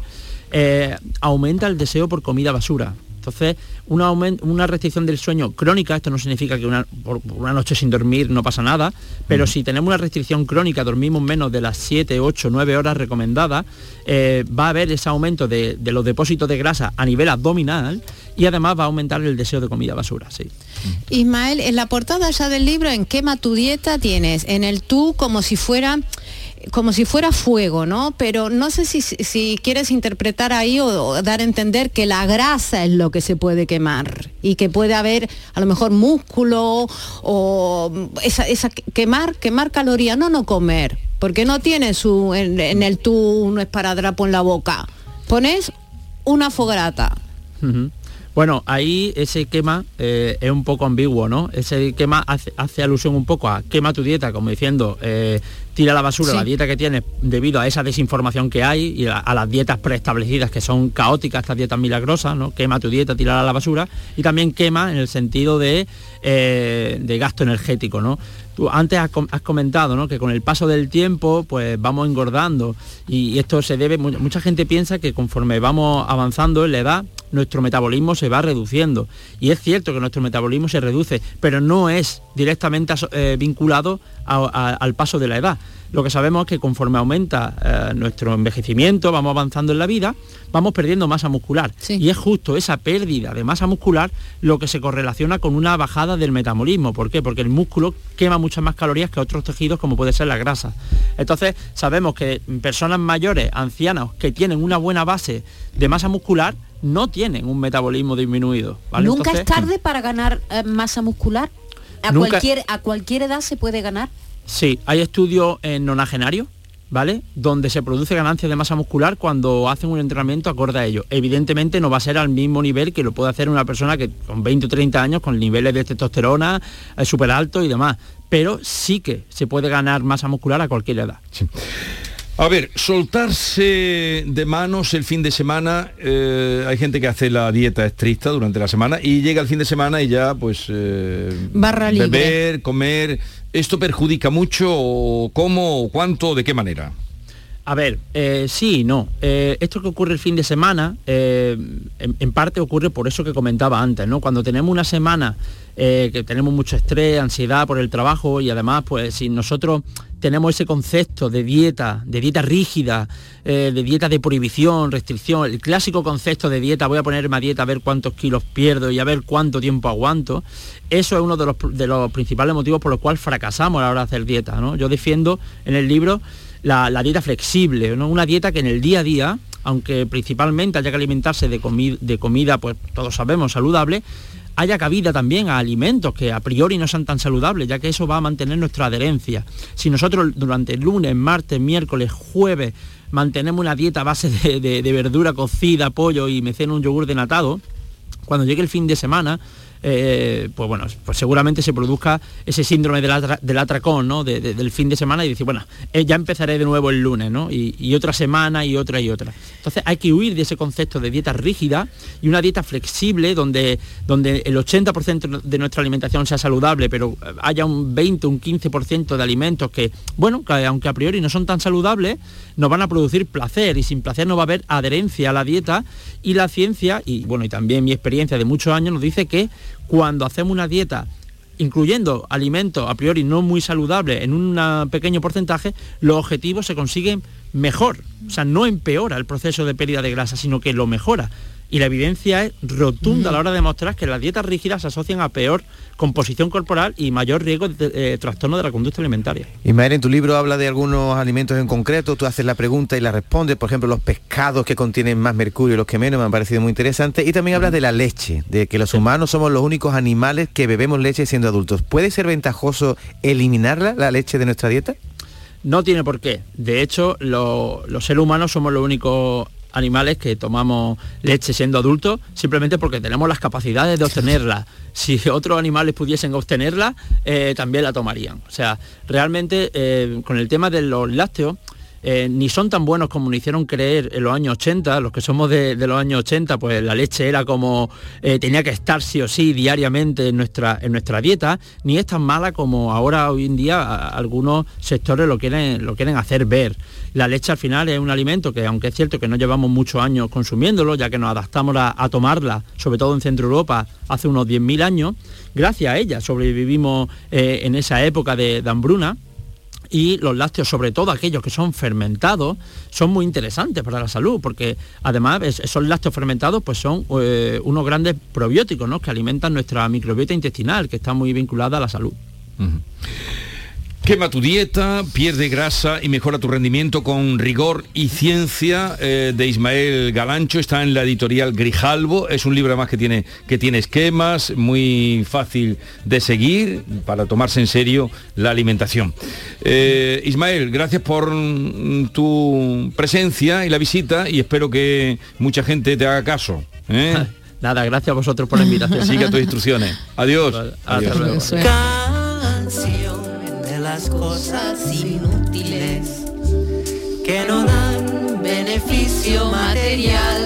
aumenta el deseo por comida basura. Entonces, una, una restricción del sueño crónica, esto no significa que una, por una noche sin dormir no pasa nada, pero si tenemos una restricción crónica, dormimos menos de las 7, 8, 9 horas recomendadas, eh, va a haber ese aumento de, de los depósitos de grasa a nivel abdominal y además va a aumentar el deseo de comida basura, sí. Ismael, en la portada ya del libro, en Quema tu dieta, tienes en el tú como si fuera como si fuera fuego, ¿no? Pero no sé si, si quieres interpretar ahí o, dar a entender que la grasa es lo que se puede quemar y que puede haber a lo mejor músculo o esa, esa quemar, quemar calorías, no no comer, porque no tiene su en, el tú no es para drapo en la boca. Pones una fogarata. Ujú. Bueno, ahí ese quema eh, es un poco ambiguo, ¿no? Ese quema hace, hace alusión un poco a quema tu dieta, como diciendo, eh, tira a la basura Sí. la dieta que tienes debido a esa desinformación que hay y a, a las dietas preestablecidas que son caóticas, estas dietas milagrosas, ¿no? Quema tu dieta, tira a la basura y también quema en el sentido de, eh, de gasto energético, ¿no? Antes has, com- has comentado ¿no? que con el paso del tiempo pues vamos engordando y, esto se debe, mu- mucha gente piensa que conforme vamos avanzando en la edad, nuestro metabolismo se va reduciendo. Y es cierto que nuestro metabolismo se reduce, pero no es directamente eh, vinculado al paso de la edad. Lo que sabemos es que conforme aumenta eh, nuestro envejecimiento, vamos avanzando en la vida, vamos perdiendo masa muscular. Y es justo esa pérdida de masa muscular lo que se correlaciona con una bajada del metabolismo. ¿Por qué? Porque el músculo quema muchas más calorías que otros tejidos como puede ser la grasa. Entonces sabemos que personas mayores, ancianas, que tienen una buena base de masa muscular, no tienen un metabolismo disminuido. ¿vale? Nunca Entonces, es tarde para ganar eh, masa muscular. A Nunca- cualquier, a cualquier edad se puede ganar. Sí, hay estudios en nonagenarios, ¿vale? Donde se produce ganancia de masa muscular cuando hacen un entrenamiento acorde a ello. Evidentemente no va a ser al mismo nivel que lo puede hacer una persona que con 20 o 30 años, con niveles de testosterona eh, súper altos y demás. Pero sí que se puede ganar masa muscular a cualquier edad. A ver, soltarse de manos el fin de semana, eh, hay gente que hace la dieta estricta durante la semana y llega el fin de semana y ya pues eh, Barra libre. beber, comer, ¿esto perjudica mucho cómo, cuánto, de qué manera? A ver, eh, sí y no. Eh, esto que ocurre el fin de semana, eh, en, en parte ocurre por eso que comentaba antes, ¿no? Cuando tenemos una semana que tenemos mucho estrés, ansiedad por el trabajo y además, pues si nosotros tenemos ese concepto de dieta, de dieta rígida, eh, de dieta de prohibición, restricción, el clásico concepto de dieta, voy a ponerme a dieta a ver cuántos kilos pierdo y a ver cuánto tiempo aguanto, eso es uno de los, de los principales motivos por los cuales fracasamos a la hora de hacer dieta. ¿no? Yo defiendo en el libro la, dieta flexible, ¿no? una dieta que en el día a día, aunque principalmente haya que alimentarse de, de comida, pues todos sabemos, saludable, haya cabida también a alimentos que a priori no sean tan saludables, ya que eso va a mantener nuestra adherencia. Si nosotros durante lunes, martes, miércoles, jueves mantenemos una dieta a base de, verdura cocida, pollo y me ceno un yogur denatado, cuando llegue el fin de semana, eh, pues bueno, pues seguramente se produzca ese síndrome del, atra- del atracón, ¿no? De- de- del fin de semana y decir, bueno, eh, ya empezaré de nuevo el lunes, ¿no? Y, y otra semana y otra y otra. Entonces hay que huir de ese concepto de dieta rígida y una dieta flexible donde, donde el 80% de nuestra alimentación sea saludable, pero eh, haya un 20, un 15% de alimentos que, bueno, que aunque a priori no son tan saludables, nos van a producir placer y sin placer no va a haber adherencia a la dieta y la ciencia, y bueno, y también mi experiencia de muchos años nos dice que cuando hacemos una dieta incluyendo alimentos a priori no muy saludables en un pequeño porcentaje, los objetivos se consiguen mejor. O sea, no empeora el proceso de pérdida de grasa, sino que lo mejora. Y la evidencia es rotunda a la hora de demostrar que las dietas rígidas se asocian a peor composición corporal y mayor riesgo de eh, trastorno de la conducta alimentaria. Ismael, en tu libro habla de algunos alimentos en concreto, tú haces la pregunta y la respondes, por ejemplo, los pescados que contienen más mercurio y los que menos, me han parecido muy interesante, y también hablas de la leche, de que los humanos somos los únicos animales que bebemos leche siendo adultos. ¿Puede ser ventajoso eliminarla, la leche de nuestra dieta? No tiene por qué. De hecho, lo- los seres humanos somos los únicos animales que tomamos leche siendo adultos simplemente porque tenemos las capacidades de obtenerla. Si otros animales pudiesen obtenerla, eh, también la tomarían. O sea, realmente eh, con el tema de los lácteos, eh, ni son tan buenos como nos hicieron creer en los años 80, los que somos de, los años 80, pues la leche era como, eh, tenía que estar sí o sí diariamente en nuestra, en nuestra dieta, ni es tan mala como ahora hoy en día algunos sectores lo quieren, lo quieren hacer ver. La leche al final es un alimento que, aunque es cierto que no llevamos muchos años consumiéndolo, ya que nos adaptamos a, a tomarla, sobre todo en Centro Europa, hace unos 10.000 años, gracias a ella sobrevivimos eh, en esa época de- de hambruna, y los lácteos, sobre todo aquellos que son fermentados, son muy interesantes para la salud, porque además es- esos lácteos fermentados pues son eh, unos grandes probióticos ¿no? que alimentan nuestra microbiota intestinal, que está muy vinculada a la salud. Quema tu dieta, pierde grasa y mejora tu rendimiento con rigor y ciencia eh, de Ismael Galancho. Está en la editorial Grijalvo. Es un libro además que tiene, que tiene esquemas, muy fácil de seguir para tomarse en serio la alimentación. Eh, Ismael, gracias por mm, tu presencia y la visita y espero que mucha gente te haga caso. ¿eh? Nada, gracias a vosotros por la invitación. Siga tus instrucciones. Adiós. Hasta Adiós. luego. Las cosas inútiles que no dan beneficio material,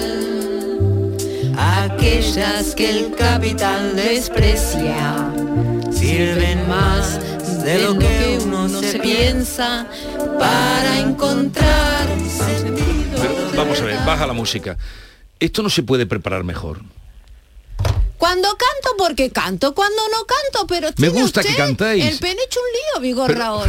aquellas que el capital desprecia, sirven más de lo que uno se piensa para encontrar sentido. Pero, vamos a ver, baja la música. Esto no se puede preparar mejor. Cuando canto, porque canto, cuando no canto, pero Me gusta que usted cantáis. El pene hecho un lío, Vigor Pero- Raúl.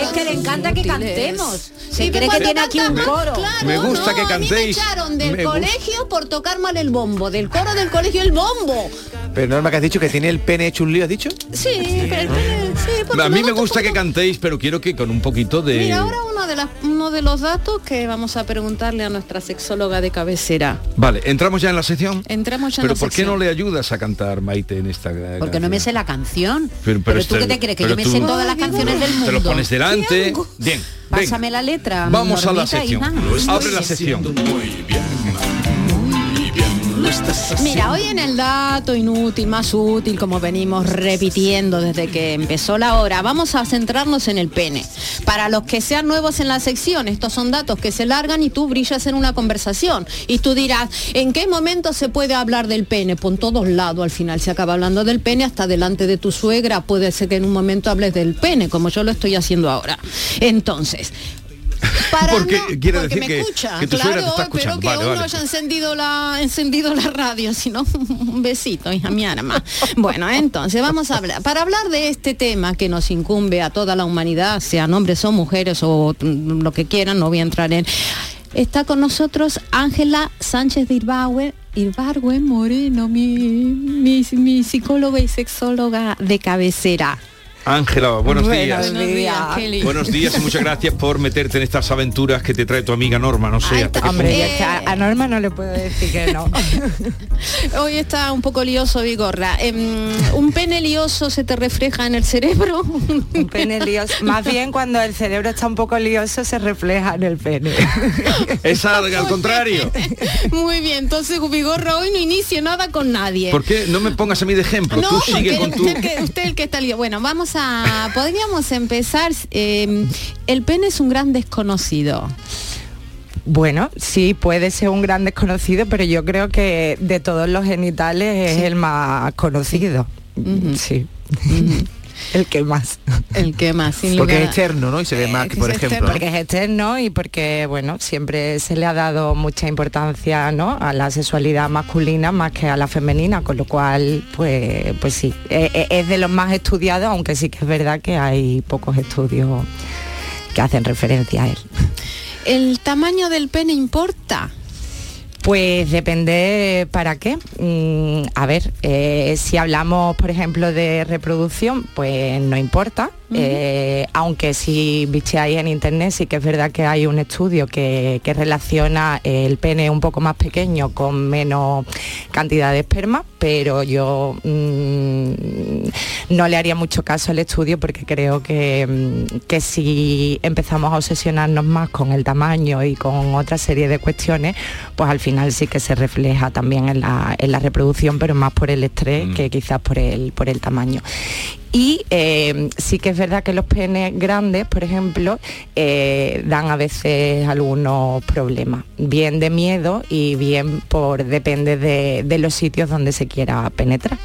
Es que le encanta que cantemos. Se Sí, cree que cuando tiene aquí un coro. claro, Me gusta no, que a mí cantéis. me echaron del Me colegio por tocar mal el bombo, del coro del colegio el bombo. Pero Norma, que has dicho que tiene el pene hecho un lío, ¿has dicho? Sí, pero el pene- sí, A mí me gusta gusta que cantéis, pero quiero que con un poquito de... Mira, ahora uno de, las- uno de los datos que vamos a preguntarle a nuestra sexóloga de cabecera. Vale, entramos ya en la sección. Entramos ya en Pero la ¿por qué no le ayudas a cantar Maite en esta Porque no me sé la canción. Pero- Pero, pero tú este- qué te crees, que yo me tú- sé todas las canciones del mundo. Te lo pones delante. Bien, Pásame la letra. vamos a la sección. Abre la sección. Muy bien? Mira, hoy en el dato inútil, más útil, como venimos repitiendo desde que empezó la hora, vamos a centrarnos en el pene. Para los que sean nuevos en la sección, estos son datos que se largan y tú brillas en una conversación. Y tú dirás, ¿en qué momento se puede hablar del pene? Por todos lados al final se acaba hablando del pene, hasta delante de tu suegra. Puede ser que en un momento hables del pene, como yo lo estoy haciendo ahora. Entonces, para Porque no- quiere porque decir me que, escucha, que tu claro, te está espero que Vale, aún no vale. haya encendido la, encendido la radio, sino un besito, hija mi arma. Bueno, entonces vamos a hablar. Para hablar de este tema que nos incumbe a toda la humanidad, sean hombres o mujeres o mm, lo que quieran, no voy a entrar en. Está con nosotros Ángela Sánchez de Irbauer, Irbargüen Moreno, mi, mi, mi psicóloga y sexóloga de cabecera. Ángela, buenos días. Buenos días, Kelly. Buenos días y muchas gracias por meterte en estas aventuras que te trae tu amiga Norma. No sé hasta qué Hombre, a, Norma no le puedo decir que no. Hoy está un poco lioso, Vigorra. Em, ¿Un pene lioso se te refleja en el cerebro? Un pene lioso. Más bien cuando el cerebro está un poco lioso se refleja en el pene. Es al, al contrario. Muy bien, entonces Vigorra hoy no inicie nada con nadie. ¿Por qué no me pongas a mí de ejemplo? No, Tú sigue porque con tu... usted, que, usted el que está lío. Bueno, vamos a. Podríamos empezar. eh, el pene es un gran desconocido. Bueno, sí, puede ser un gran desconocido, pero yo creo que de todos los genitales es el más conocido. Sí. El que más. El que más, sin Porque lugar es externo, ¿no? Y se ve más, que, por ejemplo. ¿no? Porque es externo y porque, bueno, siempre se le ha dado mucha importancia, ¿no? A la sexualidad masculina más que a la femenina, con lo cual, pues, pues sí, eh, eh, es de los más estudiados, aunque sí que es verdad que hay pocos estudios que hacen referencia a él. ¿El tamaño del pene importa? Pues depende para qué. Mm, a ver, eh, si hablamos, por ejemplo, de reproducción, pues no importa. Eh, aunque si bicheáis en internet sí que es verdad que hay un estudio que, que relaciona el pene un poco más pequeño con menos cantidad de esperma, pero yo mm, no le haría mucho caso al estudio porque creo que, mm, que si empezamos a obsesionarnos más con el tamaño y con otra serie de cuestiones, pues al final sí que se refleja también en la, en la reproducción, pero más por el estrés que quizás por el, por el tamaño. Y eh, sí que es verdad que los penes grandes, por ejemplo, eh, dan a veces algunos problemas, bien de miedo y bien por depende de, de los sitios donde se quiera penetrar.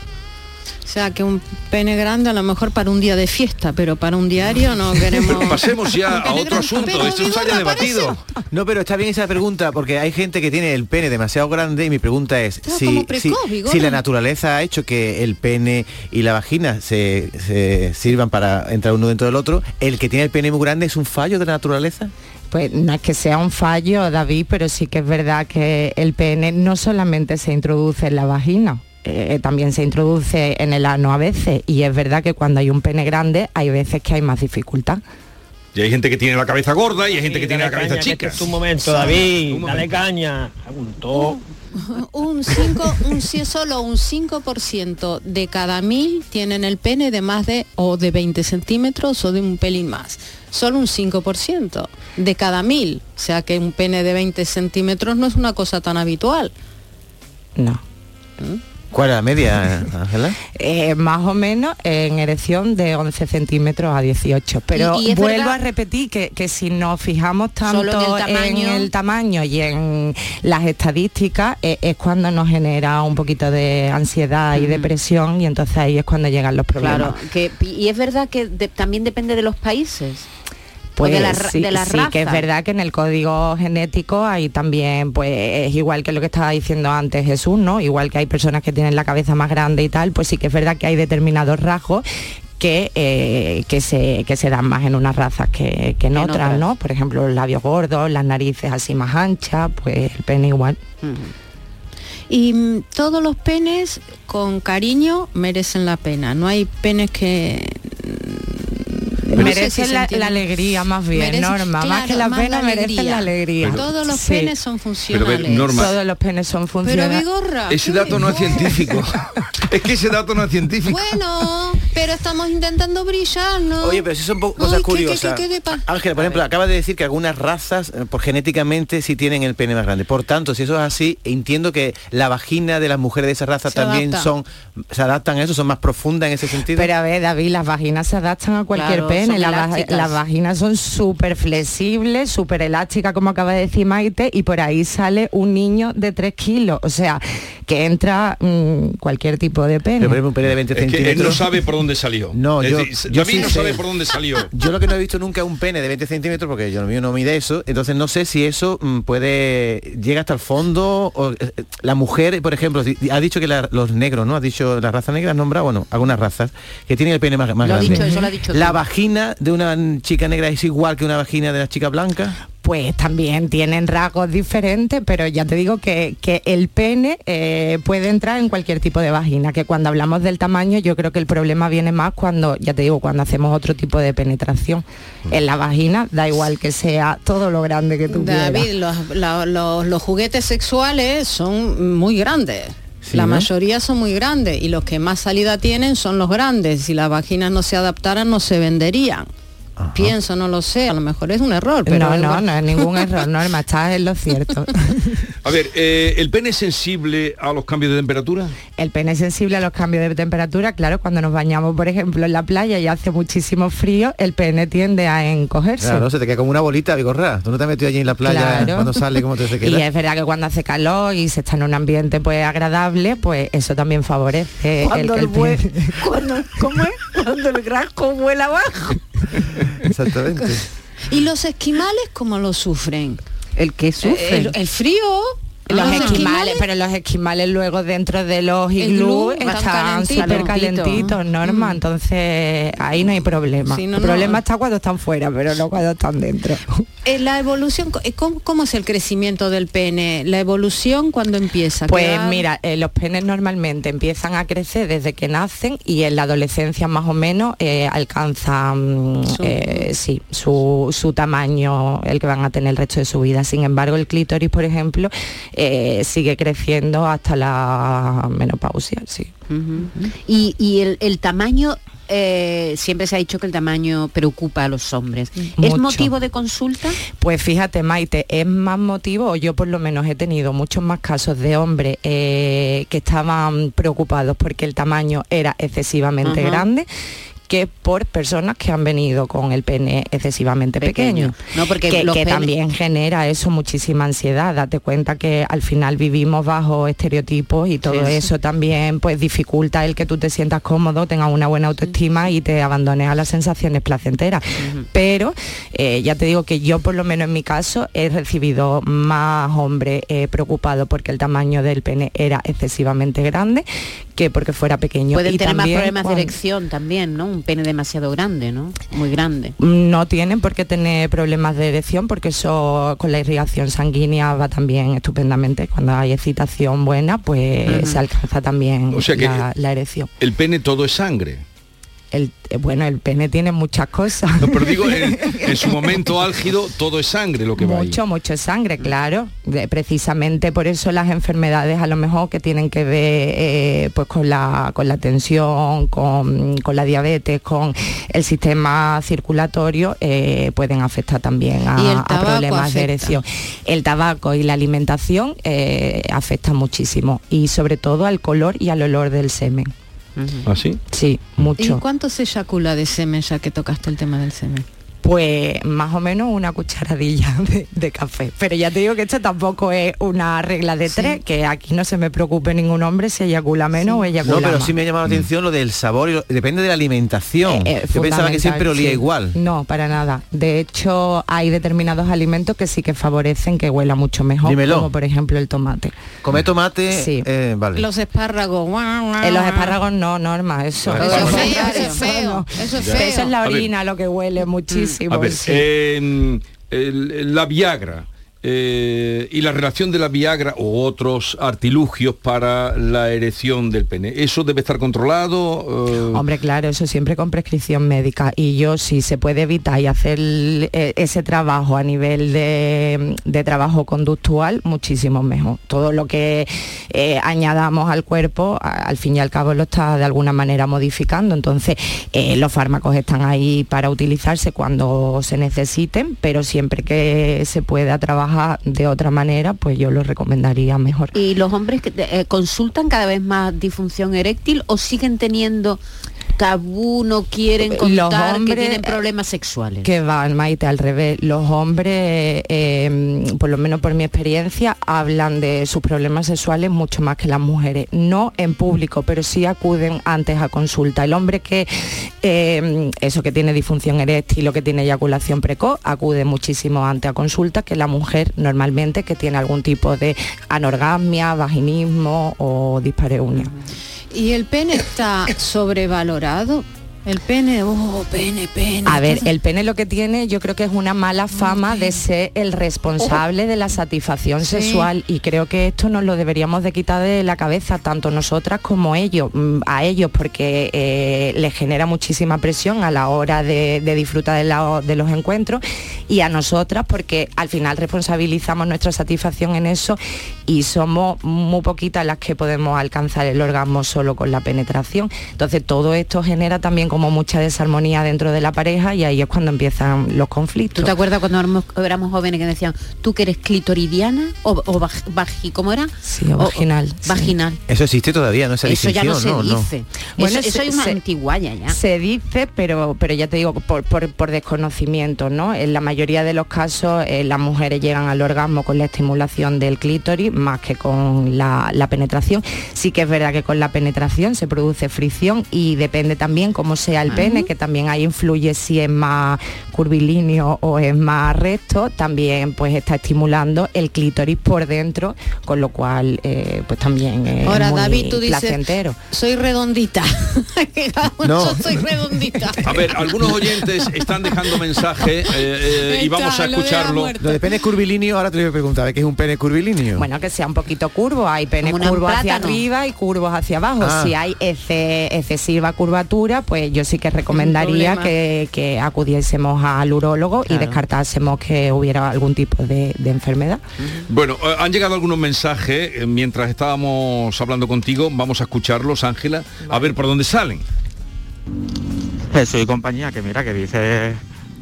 O sea, que un pene grande a lo mejor para un día de fiesta, pero para un diario no queremos... Pasemos ya a otro asunto. Esto está ya Vigorra, para debatido. No, pero está bien esa pregunta porque hay gente que tiene el pene demasiado grande y mi pregunta es si, precoz, si la naturaleza ha hecho que el pene y la vagina se, se sirvan para entrar uno dentro del otro, el que tiene el pene muy grande es un fallo de la naturaleza. Pues no es que sea un fallo, David, pero sí que es verdad que el pene no solamente se introduce en la vagina, eh, también se introduce en el ano a veces y es verdad que cuando hay un pene grande hay veces que hay más dificultad. Y hay gente que tiene la cabeza gorda y hay gente que tiene la cabeza caña, que chica. este es tu momento, David. Dale caña. Preguntó. Un 5, un, si solo un 5% de cada mil tienen el pene de más de o de 20 centímetros o de un pelín más. Solo un 5% de cada mil. O sea que un pene de 20 centímetros no es una cosa tan habitual. No. ¿Cuál es la media, Ángela? Eh, más o menos en erección de 11 centímetros a 18. Pero Y- y es vuelvo verdad- a repetir que, que si nos fijamos tanto en el tamaño. el tamaño y en las estadísticas, eh, es cuando nos genera un poquito de ansiedad y depresión y entonces ahí es cuando llegan los problemas. Claro, que, y es verdad que de- también depende de los países. Pues de la, sí, de la sí, que es raza. verdad que en el código genético hay también, pues es igual que lo que estaba diciendo antes Jesús, ¿no? Igual que hay personas que tienen la cabeza más grande y tal, pues sí que es verdad que hay determinados rasgos que, eh, que, se, que se dan más en unas razas que, que en, En otras, otras. ¿no? Por ejemplo, los labios gordos, las narices así más anchas, pues el pene igual. Y mm, todos los penes con cariño merecen la pena. No hay penes que... Merecen si la, alegría más bien, Norma, más que la más pena la merecen la alegría. Todos los Sí. penes son funcionales. Pero, Norma- Todos los penes son Pero funcionales. Vigorra, Ese dato no es científico. es que ese dato no es científico. Bueno, Pero estamos intentando brillar, ¿no? Oye, pero si son cosas ¿qué- qué- curiosas. qué-? Ángela, por ejemplo, acaba de decir que algunas razas, eh, por genéticamente, sí tienen el pene más grande. Por tanto, si eso es así, entiendo que la vagina de las mujeres de esa raza Se también adapta. son, se adaptan a eso, son más profundas en ese sentido. Pero a ver, David, las vaginas se adaptan a cualquier Claro, pene. La las vaginas son súper flexibles, súper elásticas, como acaba de decir Maite, y por ahí sale un niño de 3 kilos. O sea, que entra mm, cualquier tipo de pene. Pero, por ejemplo, un pene de 20 Es que él no sabe por dónde salió. No, Es yo, decir, yo David sí no sé. sabe por dónde salió. Yo lo que no he visto nunca es un pene de 20 centímetros porque yo no mide eso, entonces no sé si eso mm, puede llega hasta el fondo o eh, eh, la mujer, por ejemplo, ha dicho que la- los negros, ¿no? Ha dicho la raza negra, has nombrado, bueno, algunas razas que tienen el pene más, más Lo ha grande. dicho, eso lo ha dicho la tú. vagina de una chica negra es igual que una vagina de la chica blanca. Pues también tienen rasgos diferentes, pero ya te digo que, que el pene eh, puede entrar en cualquier tipo de vagina, que cuando hablamos del tamaño yo creo que el problema viene más cuando, ya te digo, cuando hacemos otro tipo de penetración. En la vagina da igual que sea todo lo grande que tú quieras. David, los, la- los- los juguetes sexuales son muy grandes. Sí, la ¿no? mayoría son muy grandes y los que más salida tienen son los grandes. Si las vaginas no se adaptaran, no se venderían. Pienso, no lo sé, a lo mejor es un error, pero no, no, no es ningún error, Norma, estás en lo cierto. A ver, eh, ¿el pene es sensible a los cambios de temperatura? El pene es sensible a los cambios de temperatura, claro, cuando nos bañamos, por ejemplo, en la playa y hace muchísimo frío, el pene tiende a encogerse. Claro, se te queda como una bolita bigorra. Tú no te has metido allí en la playa Claro. cuando sale, ¿cómo te se Y queda? es verdad que cuando hace calor y se está en un ambiente pues agradable, pues eso también favorece el, Cuando el el bue- pene- Cuando, ¿Cómo es? Cuando el grasco vuela abajo. Exactamente. ¿Y los esquimales cómo lo sufren? ¿El que sufre? El, el frío. Los Ah. esquimales, pero los esquimales luego dentro de los iglú están súper Calentito. calentitos, Norma, entonces ahí no hay problema. Sí, no, el no. problema está cuando están fuera, pero no cuando están dentro. Eh, la evolución, eh, ¿cómo, cómo es el crecimiento del pene? La evolución cuando empieza. ¿Qué Pues mira, eh, los penes normalmente empiezan a crecer desde que nacen y en la adolescencia más o menos eh, alcanzan Su- eh, sí, su, su tamaño, el que van a tener el resto de su vida. Sin embargo, el clítoris, por ejemplo, eh, sigue creciendo hasta la menopausia, sí. Y, y el, el tamaño, eh, siempre se ha dicho que el tamaño preocupa a los hombres. ¿Es motivo de consulta? Pues fíjate, Maite, es más motivo, o yo por lo menos he tenido muchos más casos de hombres eh, que estaban preocupados porque el tamaño era excesivamente grande que por personas que han venido con el pene excesivamente pequeño, Pequeño. No, porque que, también genera eso muchísima ansiedad. Date cuenta que al final vivimos bajo estereotipos y todo Sí, sí. eso también pues dificulta el que tú te sientas cómodo, tengas una buena autoestima y te abandones a las sensaciones placenteras. Pero eh, ya te digo que yo por lo menos en mi caso he recibido más hombres eh, preocupados porque el tamaño del pene era excesivamente grande que porque fuera pequeño. Pueden Y tener más también problemas cuando- de erección también, ¿no? Un pene demasiado grande, ¿no? Muy grande. No tienen por qué tener problemas de erección porque eso con la irrigación sanguínea va también estupendamente. Cuando hay excitación buena, pues se alcanza también O sea que- la, la erección. El pene todo es sangre. El, eh, bueno, el pene tiene muchas cosas. No, pero digo, en, en su momento álgido todo es sangre lo que va ahí. Mucho, mucho sangre, claro. De- precisamente por eso las enfermedades a lo mejor que tienen que ver eh, pues con la, con la tensión, con, con la diabetes, con el sistema circulatorio, eh, pueden afectar también a, problemas afecta. de erección. El tabaco y la alimentación eh, afectan muchísimo y sobre todo al color y al olor del semen. ¿Así? Sí, ¿Y mucho. cuánto se eyacula de semen ya que tocaste el tema del semen? Pues más o menos una cucharadilla de, de café. Pero ya te digo que esto tampoco es una regla de tres, que aquí no se me preocupe ningún hombre si eyacula menos o eyacula No, pero más. sí me ha llamado la atención lo del sabor, y lo- depende de la alimentación. Eh, eh, Yo pensaba que siempre olía sí. igual. No, para nada. De hecho, hay determinados alimentos que sí que favorecen que huela mucho mejor, Dímelo. como por ejemplo el tomate. Comer tomate, Sí. eh, vale. Los espárragos. En los espárragos no, Norma, eso. Eso es feo, eso es feo, eso es Pero feo. Eso es la orina lo que huele muchísimo. A ver, sí. eh, el- la Viagra. Eh, y la relación de la Viagra u otros artilugios para la erección del pene. ¿Eso debe estar controlado? Eh, Hombre, claro, eso siempre con prescripción médica. Y yo, si se puede evitar y hacer eh, ese trabajo a nivel de, de trabajo conductual, muchísimo mejor. Todo lo que añadamos al cuerpo, al fin y al cabo lo está de alguna manera modificando. Entonces, los fármacos están ahí para utilizarse cuando se necesiten, pero siempre que se pueda trabajar de otra manera, pues yo lo recomendaría mejor. ¿Y los hombres que eh, consultan cada vez más disfunción eréctil o siguen teniendo tabú, no quieren contar que tienen problemas sexuales? Que van, Maite, al revés. Los hombres, eh, por lo menos por mi experiencia, hablan de sus problemas sexuales mucho más que las mujeres. No en público, pero sí acuden antes a consulta. El hombre que, eh, eso que tiene disfunción eréctil o que tiene eyaculación precoz, acude muchísimo antes a consulta que la mujer normalmente que tiene algún tipo de anorgasmia, vaginismo o dispareunia. ¿Y el pene está sobrevalorado? El pene, oh, pene, pene. A ver, el pene lo que tiene yo creo que es una mala fama de ser el responsable de la satisfacción Sí. sexual y creo que esto nos lo deberíamos de quitar de la cabeza, tanto nosotras como ellos, mm, a ellos, porque eh, les genera muchísima presión a la hora de, de disfrutar de, la- de los encuentros y a nosotras porque al final responsabilizamos nuestra satisfacción en eso y somos muy poquitas las que podemos alcanzar el orgasmo solo con la penetración. Entonces todo esto genera también como mucha desarmonía dentro de la pareja y ahí es cuando empiezan los conflictos. ¿Tú te acuerdas cuando éramos, éramos jóvenes que decían, tú que eres clitoridiana o, o vagi- ¿cómo era? Sí, o vaginal, sí. Vaginal. Eso existe todavía, ¿no? Esa Eso ya no se distinción, dice. Bueno, eso, eso se- es una se- antiguaya ya. Se dice, pero, pero ya te digo, por, por- por desconocimiento, ¿no? En la mayoría de los casos eh, las mujeres llegan al orgasmo con la estimulación del clítoris más que con la, la penetración. Sí que es verdad que con la penetración se produce fricción y depende también cómo sea el pene, que también ahí influye si es más curvilíneo o es más recto, también pues está estimulando el clítoris por dentro, con lo cual eh, pues también es Ahora, muy David, tú dices, placentero. soy redondita. No. Yo soy redondita. A ver, algunos oyentes están dejando mensaje eh, eh, y vamos a lo de la escucharlo. Lo de pene curvilíneo, ahora te voy a preguntar, ¿qué es un pene curvilíneo? Bueno, que sea un poquito curvo. Hay pene curvos hacia arriba y curvos hacia abajo. Ah. Si hay exce- excesiva curvatura, pues yo sí que recomendaría que, que acudiésemos al urólogo y descartásemos que hubiera algún tipo de, de enfermedad. Bueno, eh, han llegado algunos mensajes eh, mientras estábamos hablando contigo. Vamos a escucharlos, Ángela, a ver por dónde salen. Eso y compañía, que mira, que dice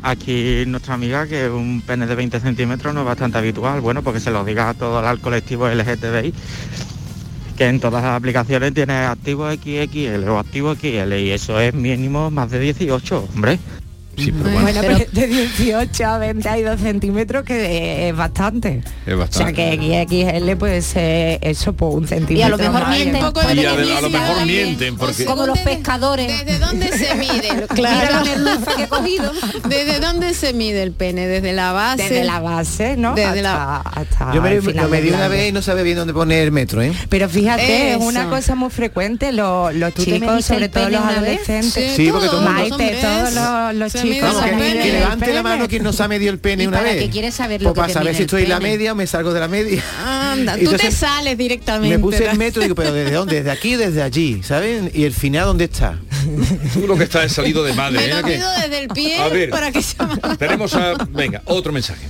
aquí nuestra amiga que un pene de 20 centímetros no es bastante habitual. Bueno, porque se lo diga a todo el colectivo LGTBI, que en todas las aplicaciones tiene activo XXL o activo XL y eso es mínimo más de 18, hombre. Sí, pero Bueno, pero de 18 a 22 centímetros que es bastante. Es O sea que XXL puede ser eso por un centímetro. Y a lo mejor mienten. poco Y de a, a lo mejor también. mienten porque... Como los pescadores. ¿Desde dónde se mide? Merluza que he cogido. ¿Desde dónde se mide el pene? ¿Desde la base? Desde la base, ¿no? Desde hasta, la- hasta Yo me, lo medí del una vez y no sabía bien dónde poner el metro, ¿eh? Pero fíjate, es Eso. una cosa muy frecuente, lo- los ¿Tú te chicos, sobre todo los adolescentes. Sí, porque todos los, se Vamos, que, que levante la mano quien no se ha medido el pene ¿Y una para vez. qué quieres saber lo Pues que para saber si estoy en la media o me salgo de la media. Anda, tú te sales directamente. Me puse el metro y digo, pero ¿desde dónde? ¿Desde aquí o desde allí? ¿Saben? Y el final, ¿dónde está? Tú lo que estás es salido de madre. Me ¿eh? desde el pie A ver. para que más- Tenemos a... Venga, otro mensaje.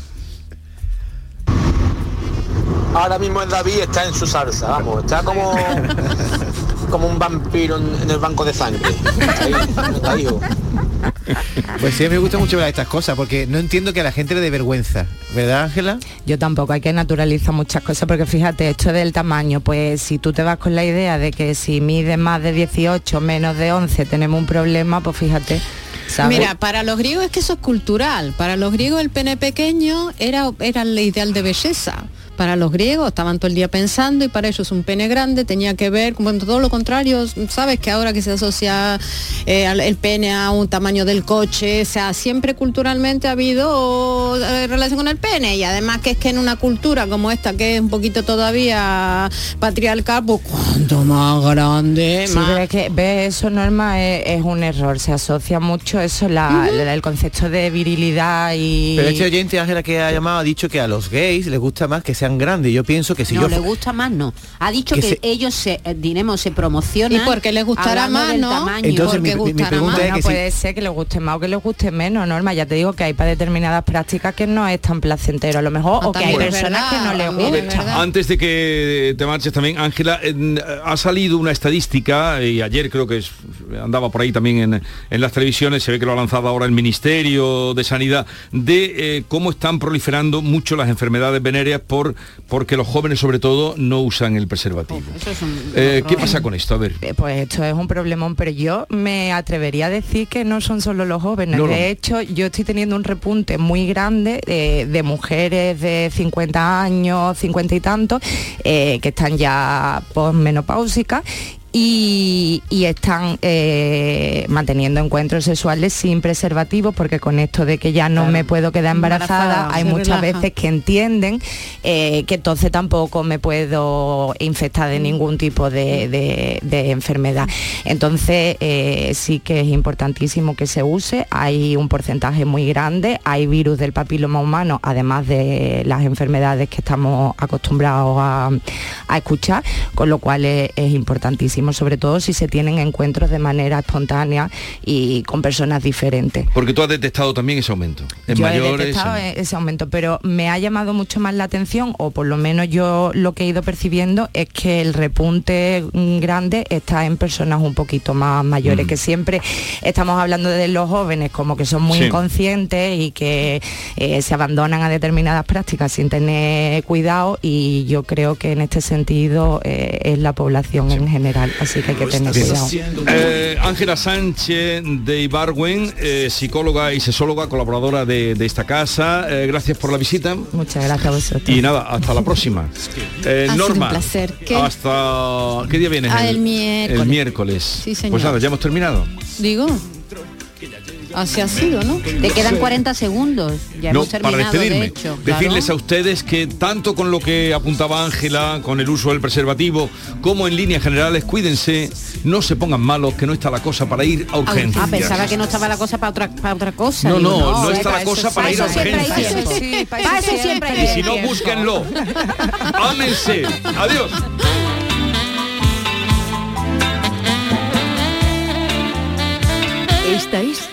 Ahora mismo el David está en su salsa, vamos, está como como un vampiro en, en el banco de sangre. Ahí, venga, hijo. Pues sí, me gusta mucho ver estas cosas porque no entiendo que a la gente le dé vergüenza. ¿Verdad, Ángela? Yo tampoco, hay que naturalizar muchas cosas porque fíjate, esto del tamaño, pues si tú te vas con la idea de que si mides más de 18, menos de 11 tenemos un problema, pues fíjate. ¿sabes? Mira, para los griegos es que eso es cultural. Para los griegos el pene pequeño era, era el ideal de belleza. Para los griegos estaban todo el día pensando y para ellos un pene grande tenía que ver, como todo lo contrario, sabes que ahora que se asocia eh, al- el pene a un tamaño del coche, o sea, siempre culturalmente ha habido eh, relación con el pene y además que es que en una cultura como esta que es un poquito todavía patriarcal, pues cuanto más grande, Sí, más... pero es que ves eso, Norma, es, es un error. Se asocia mucho eso, la- la- el concepto de virilidad y... Pero este oyente, Ángela, que ha llamado, ha dicho que a los gays les gusta más que sean grandes. Yo pienso que si no yo... le gusta más no ha dicho Que que, se- ellos se eh, diremos se promocionan Y porque les gustará más, ¿no? tamaño. Entonces, mi- mi- pregunta más. es que si- puede ser que les guste más o que les guste menos, Norma. Ya te digo que hay para determinadas prácticas que no es tan placentero a lo mejor, Ah, o que hay personas que verdad, no les gusta. Antes de que te marches también, Ángela, en- ha salido una estadística, y ayer creo que es- andaba por ahí también en, en las televisiones, se ve que lo ha lanzado ahora el Ministerio de Sanidad, de eh, cómo están proliferando mucho las enfermedades venéreas por, porque los jóvenes sobre todo no usan el preservativo. Eso es un Eh, ¿Qué pasa con esto? A ver. Eh, Pues esto es un problemón, pero yo me atrevería a decir que no son solo los jóvenes. No, no. De hecho, yo estoy teniendo un repunte muy grande de, de mujeres de 50 años, 50 y tantos, eh, que están ya posmenopáusicas y, y están eh, manteniendo encuentros sexuales sin preservativos porque con esto de que ya no me puedo quedar embarazada, Embarazada, hay muchas relaja. veces que entienden eh, que entonces tampoco me puedo infectar de ningún tipo de, de- de enfermedad. Entonces eh, sí que es importantísimo que se use, hay un porcentaje muy grande, hay virus del papiloma humano, además de las enfermedades que estamos acostumbrados a, a escuchar, con lo cual es, es importantísimo, sobre todo si se tienen encuentros de manera espontánea y con personas diferentes. Porque tú has detectado también ese aumento. En Yo he mayores. detectado en- e- ese aumento, pero me ha llamado mucho más la atención, o por lo menos yo lo que he ido percibiendo es que el repunte mm, grande está en personas un poquito más mayores, Mm. que siempre estamos hablando de los jóvenes como que son muy Sí. inconscientes y que eh, se abandonan a determinadas prácticas sin tener cuidado y yo creo que en este sentido eh, es la población en general, así que hay que tener cuidado. Eh, Ángela Sánchez de Ibarwen, eh, psicóloga y sesóloga, colaboradora de, de esta casa. Eh, gracias por la visita. Muchas gracias a vosotros. Y nada, hasta la próxima. Eh, Ha sido Norma, un placer. ¿Qué? hasta ¿qué día vienes? Ah, el miércoles. El miércoles. Sí, señor. Pues nada, ya hemos terminado. Digo. Así ha sido, ¿no? te quedan 40 segundos ya No, hemos terminado para despedirme, de hecho decirles claro. a ustedes que tanto con lo que apuntaba Ángela, con el uso del preservativo, como en líneas generales, cuídense, no se pongan malos, que no está la cosa para ir a urgencias. ah pensaba que no estaba la cosa para otra para otra cosa No, Digo, no, no eh, está la cosa para ir a urgencias. Sí, para eso siempre hay Y si no, búsquenlo. Ámense. Adiós. Esta es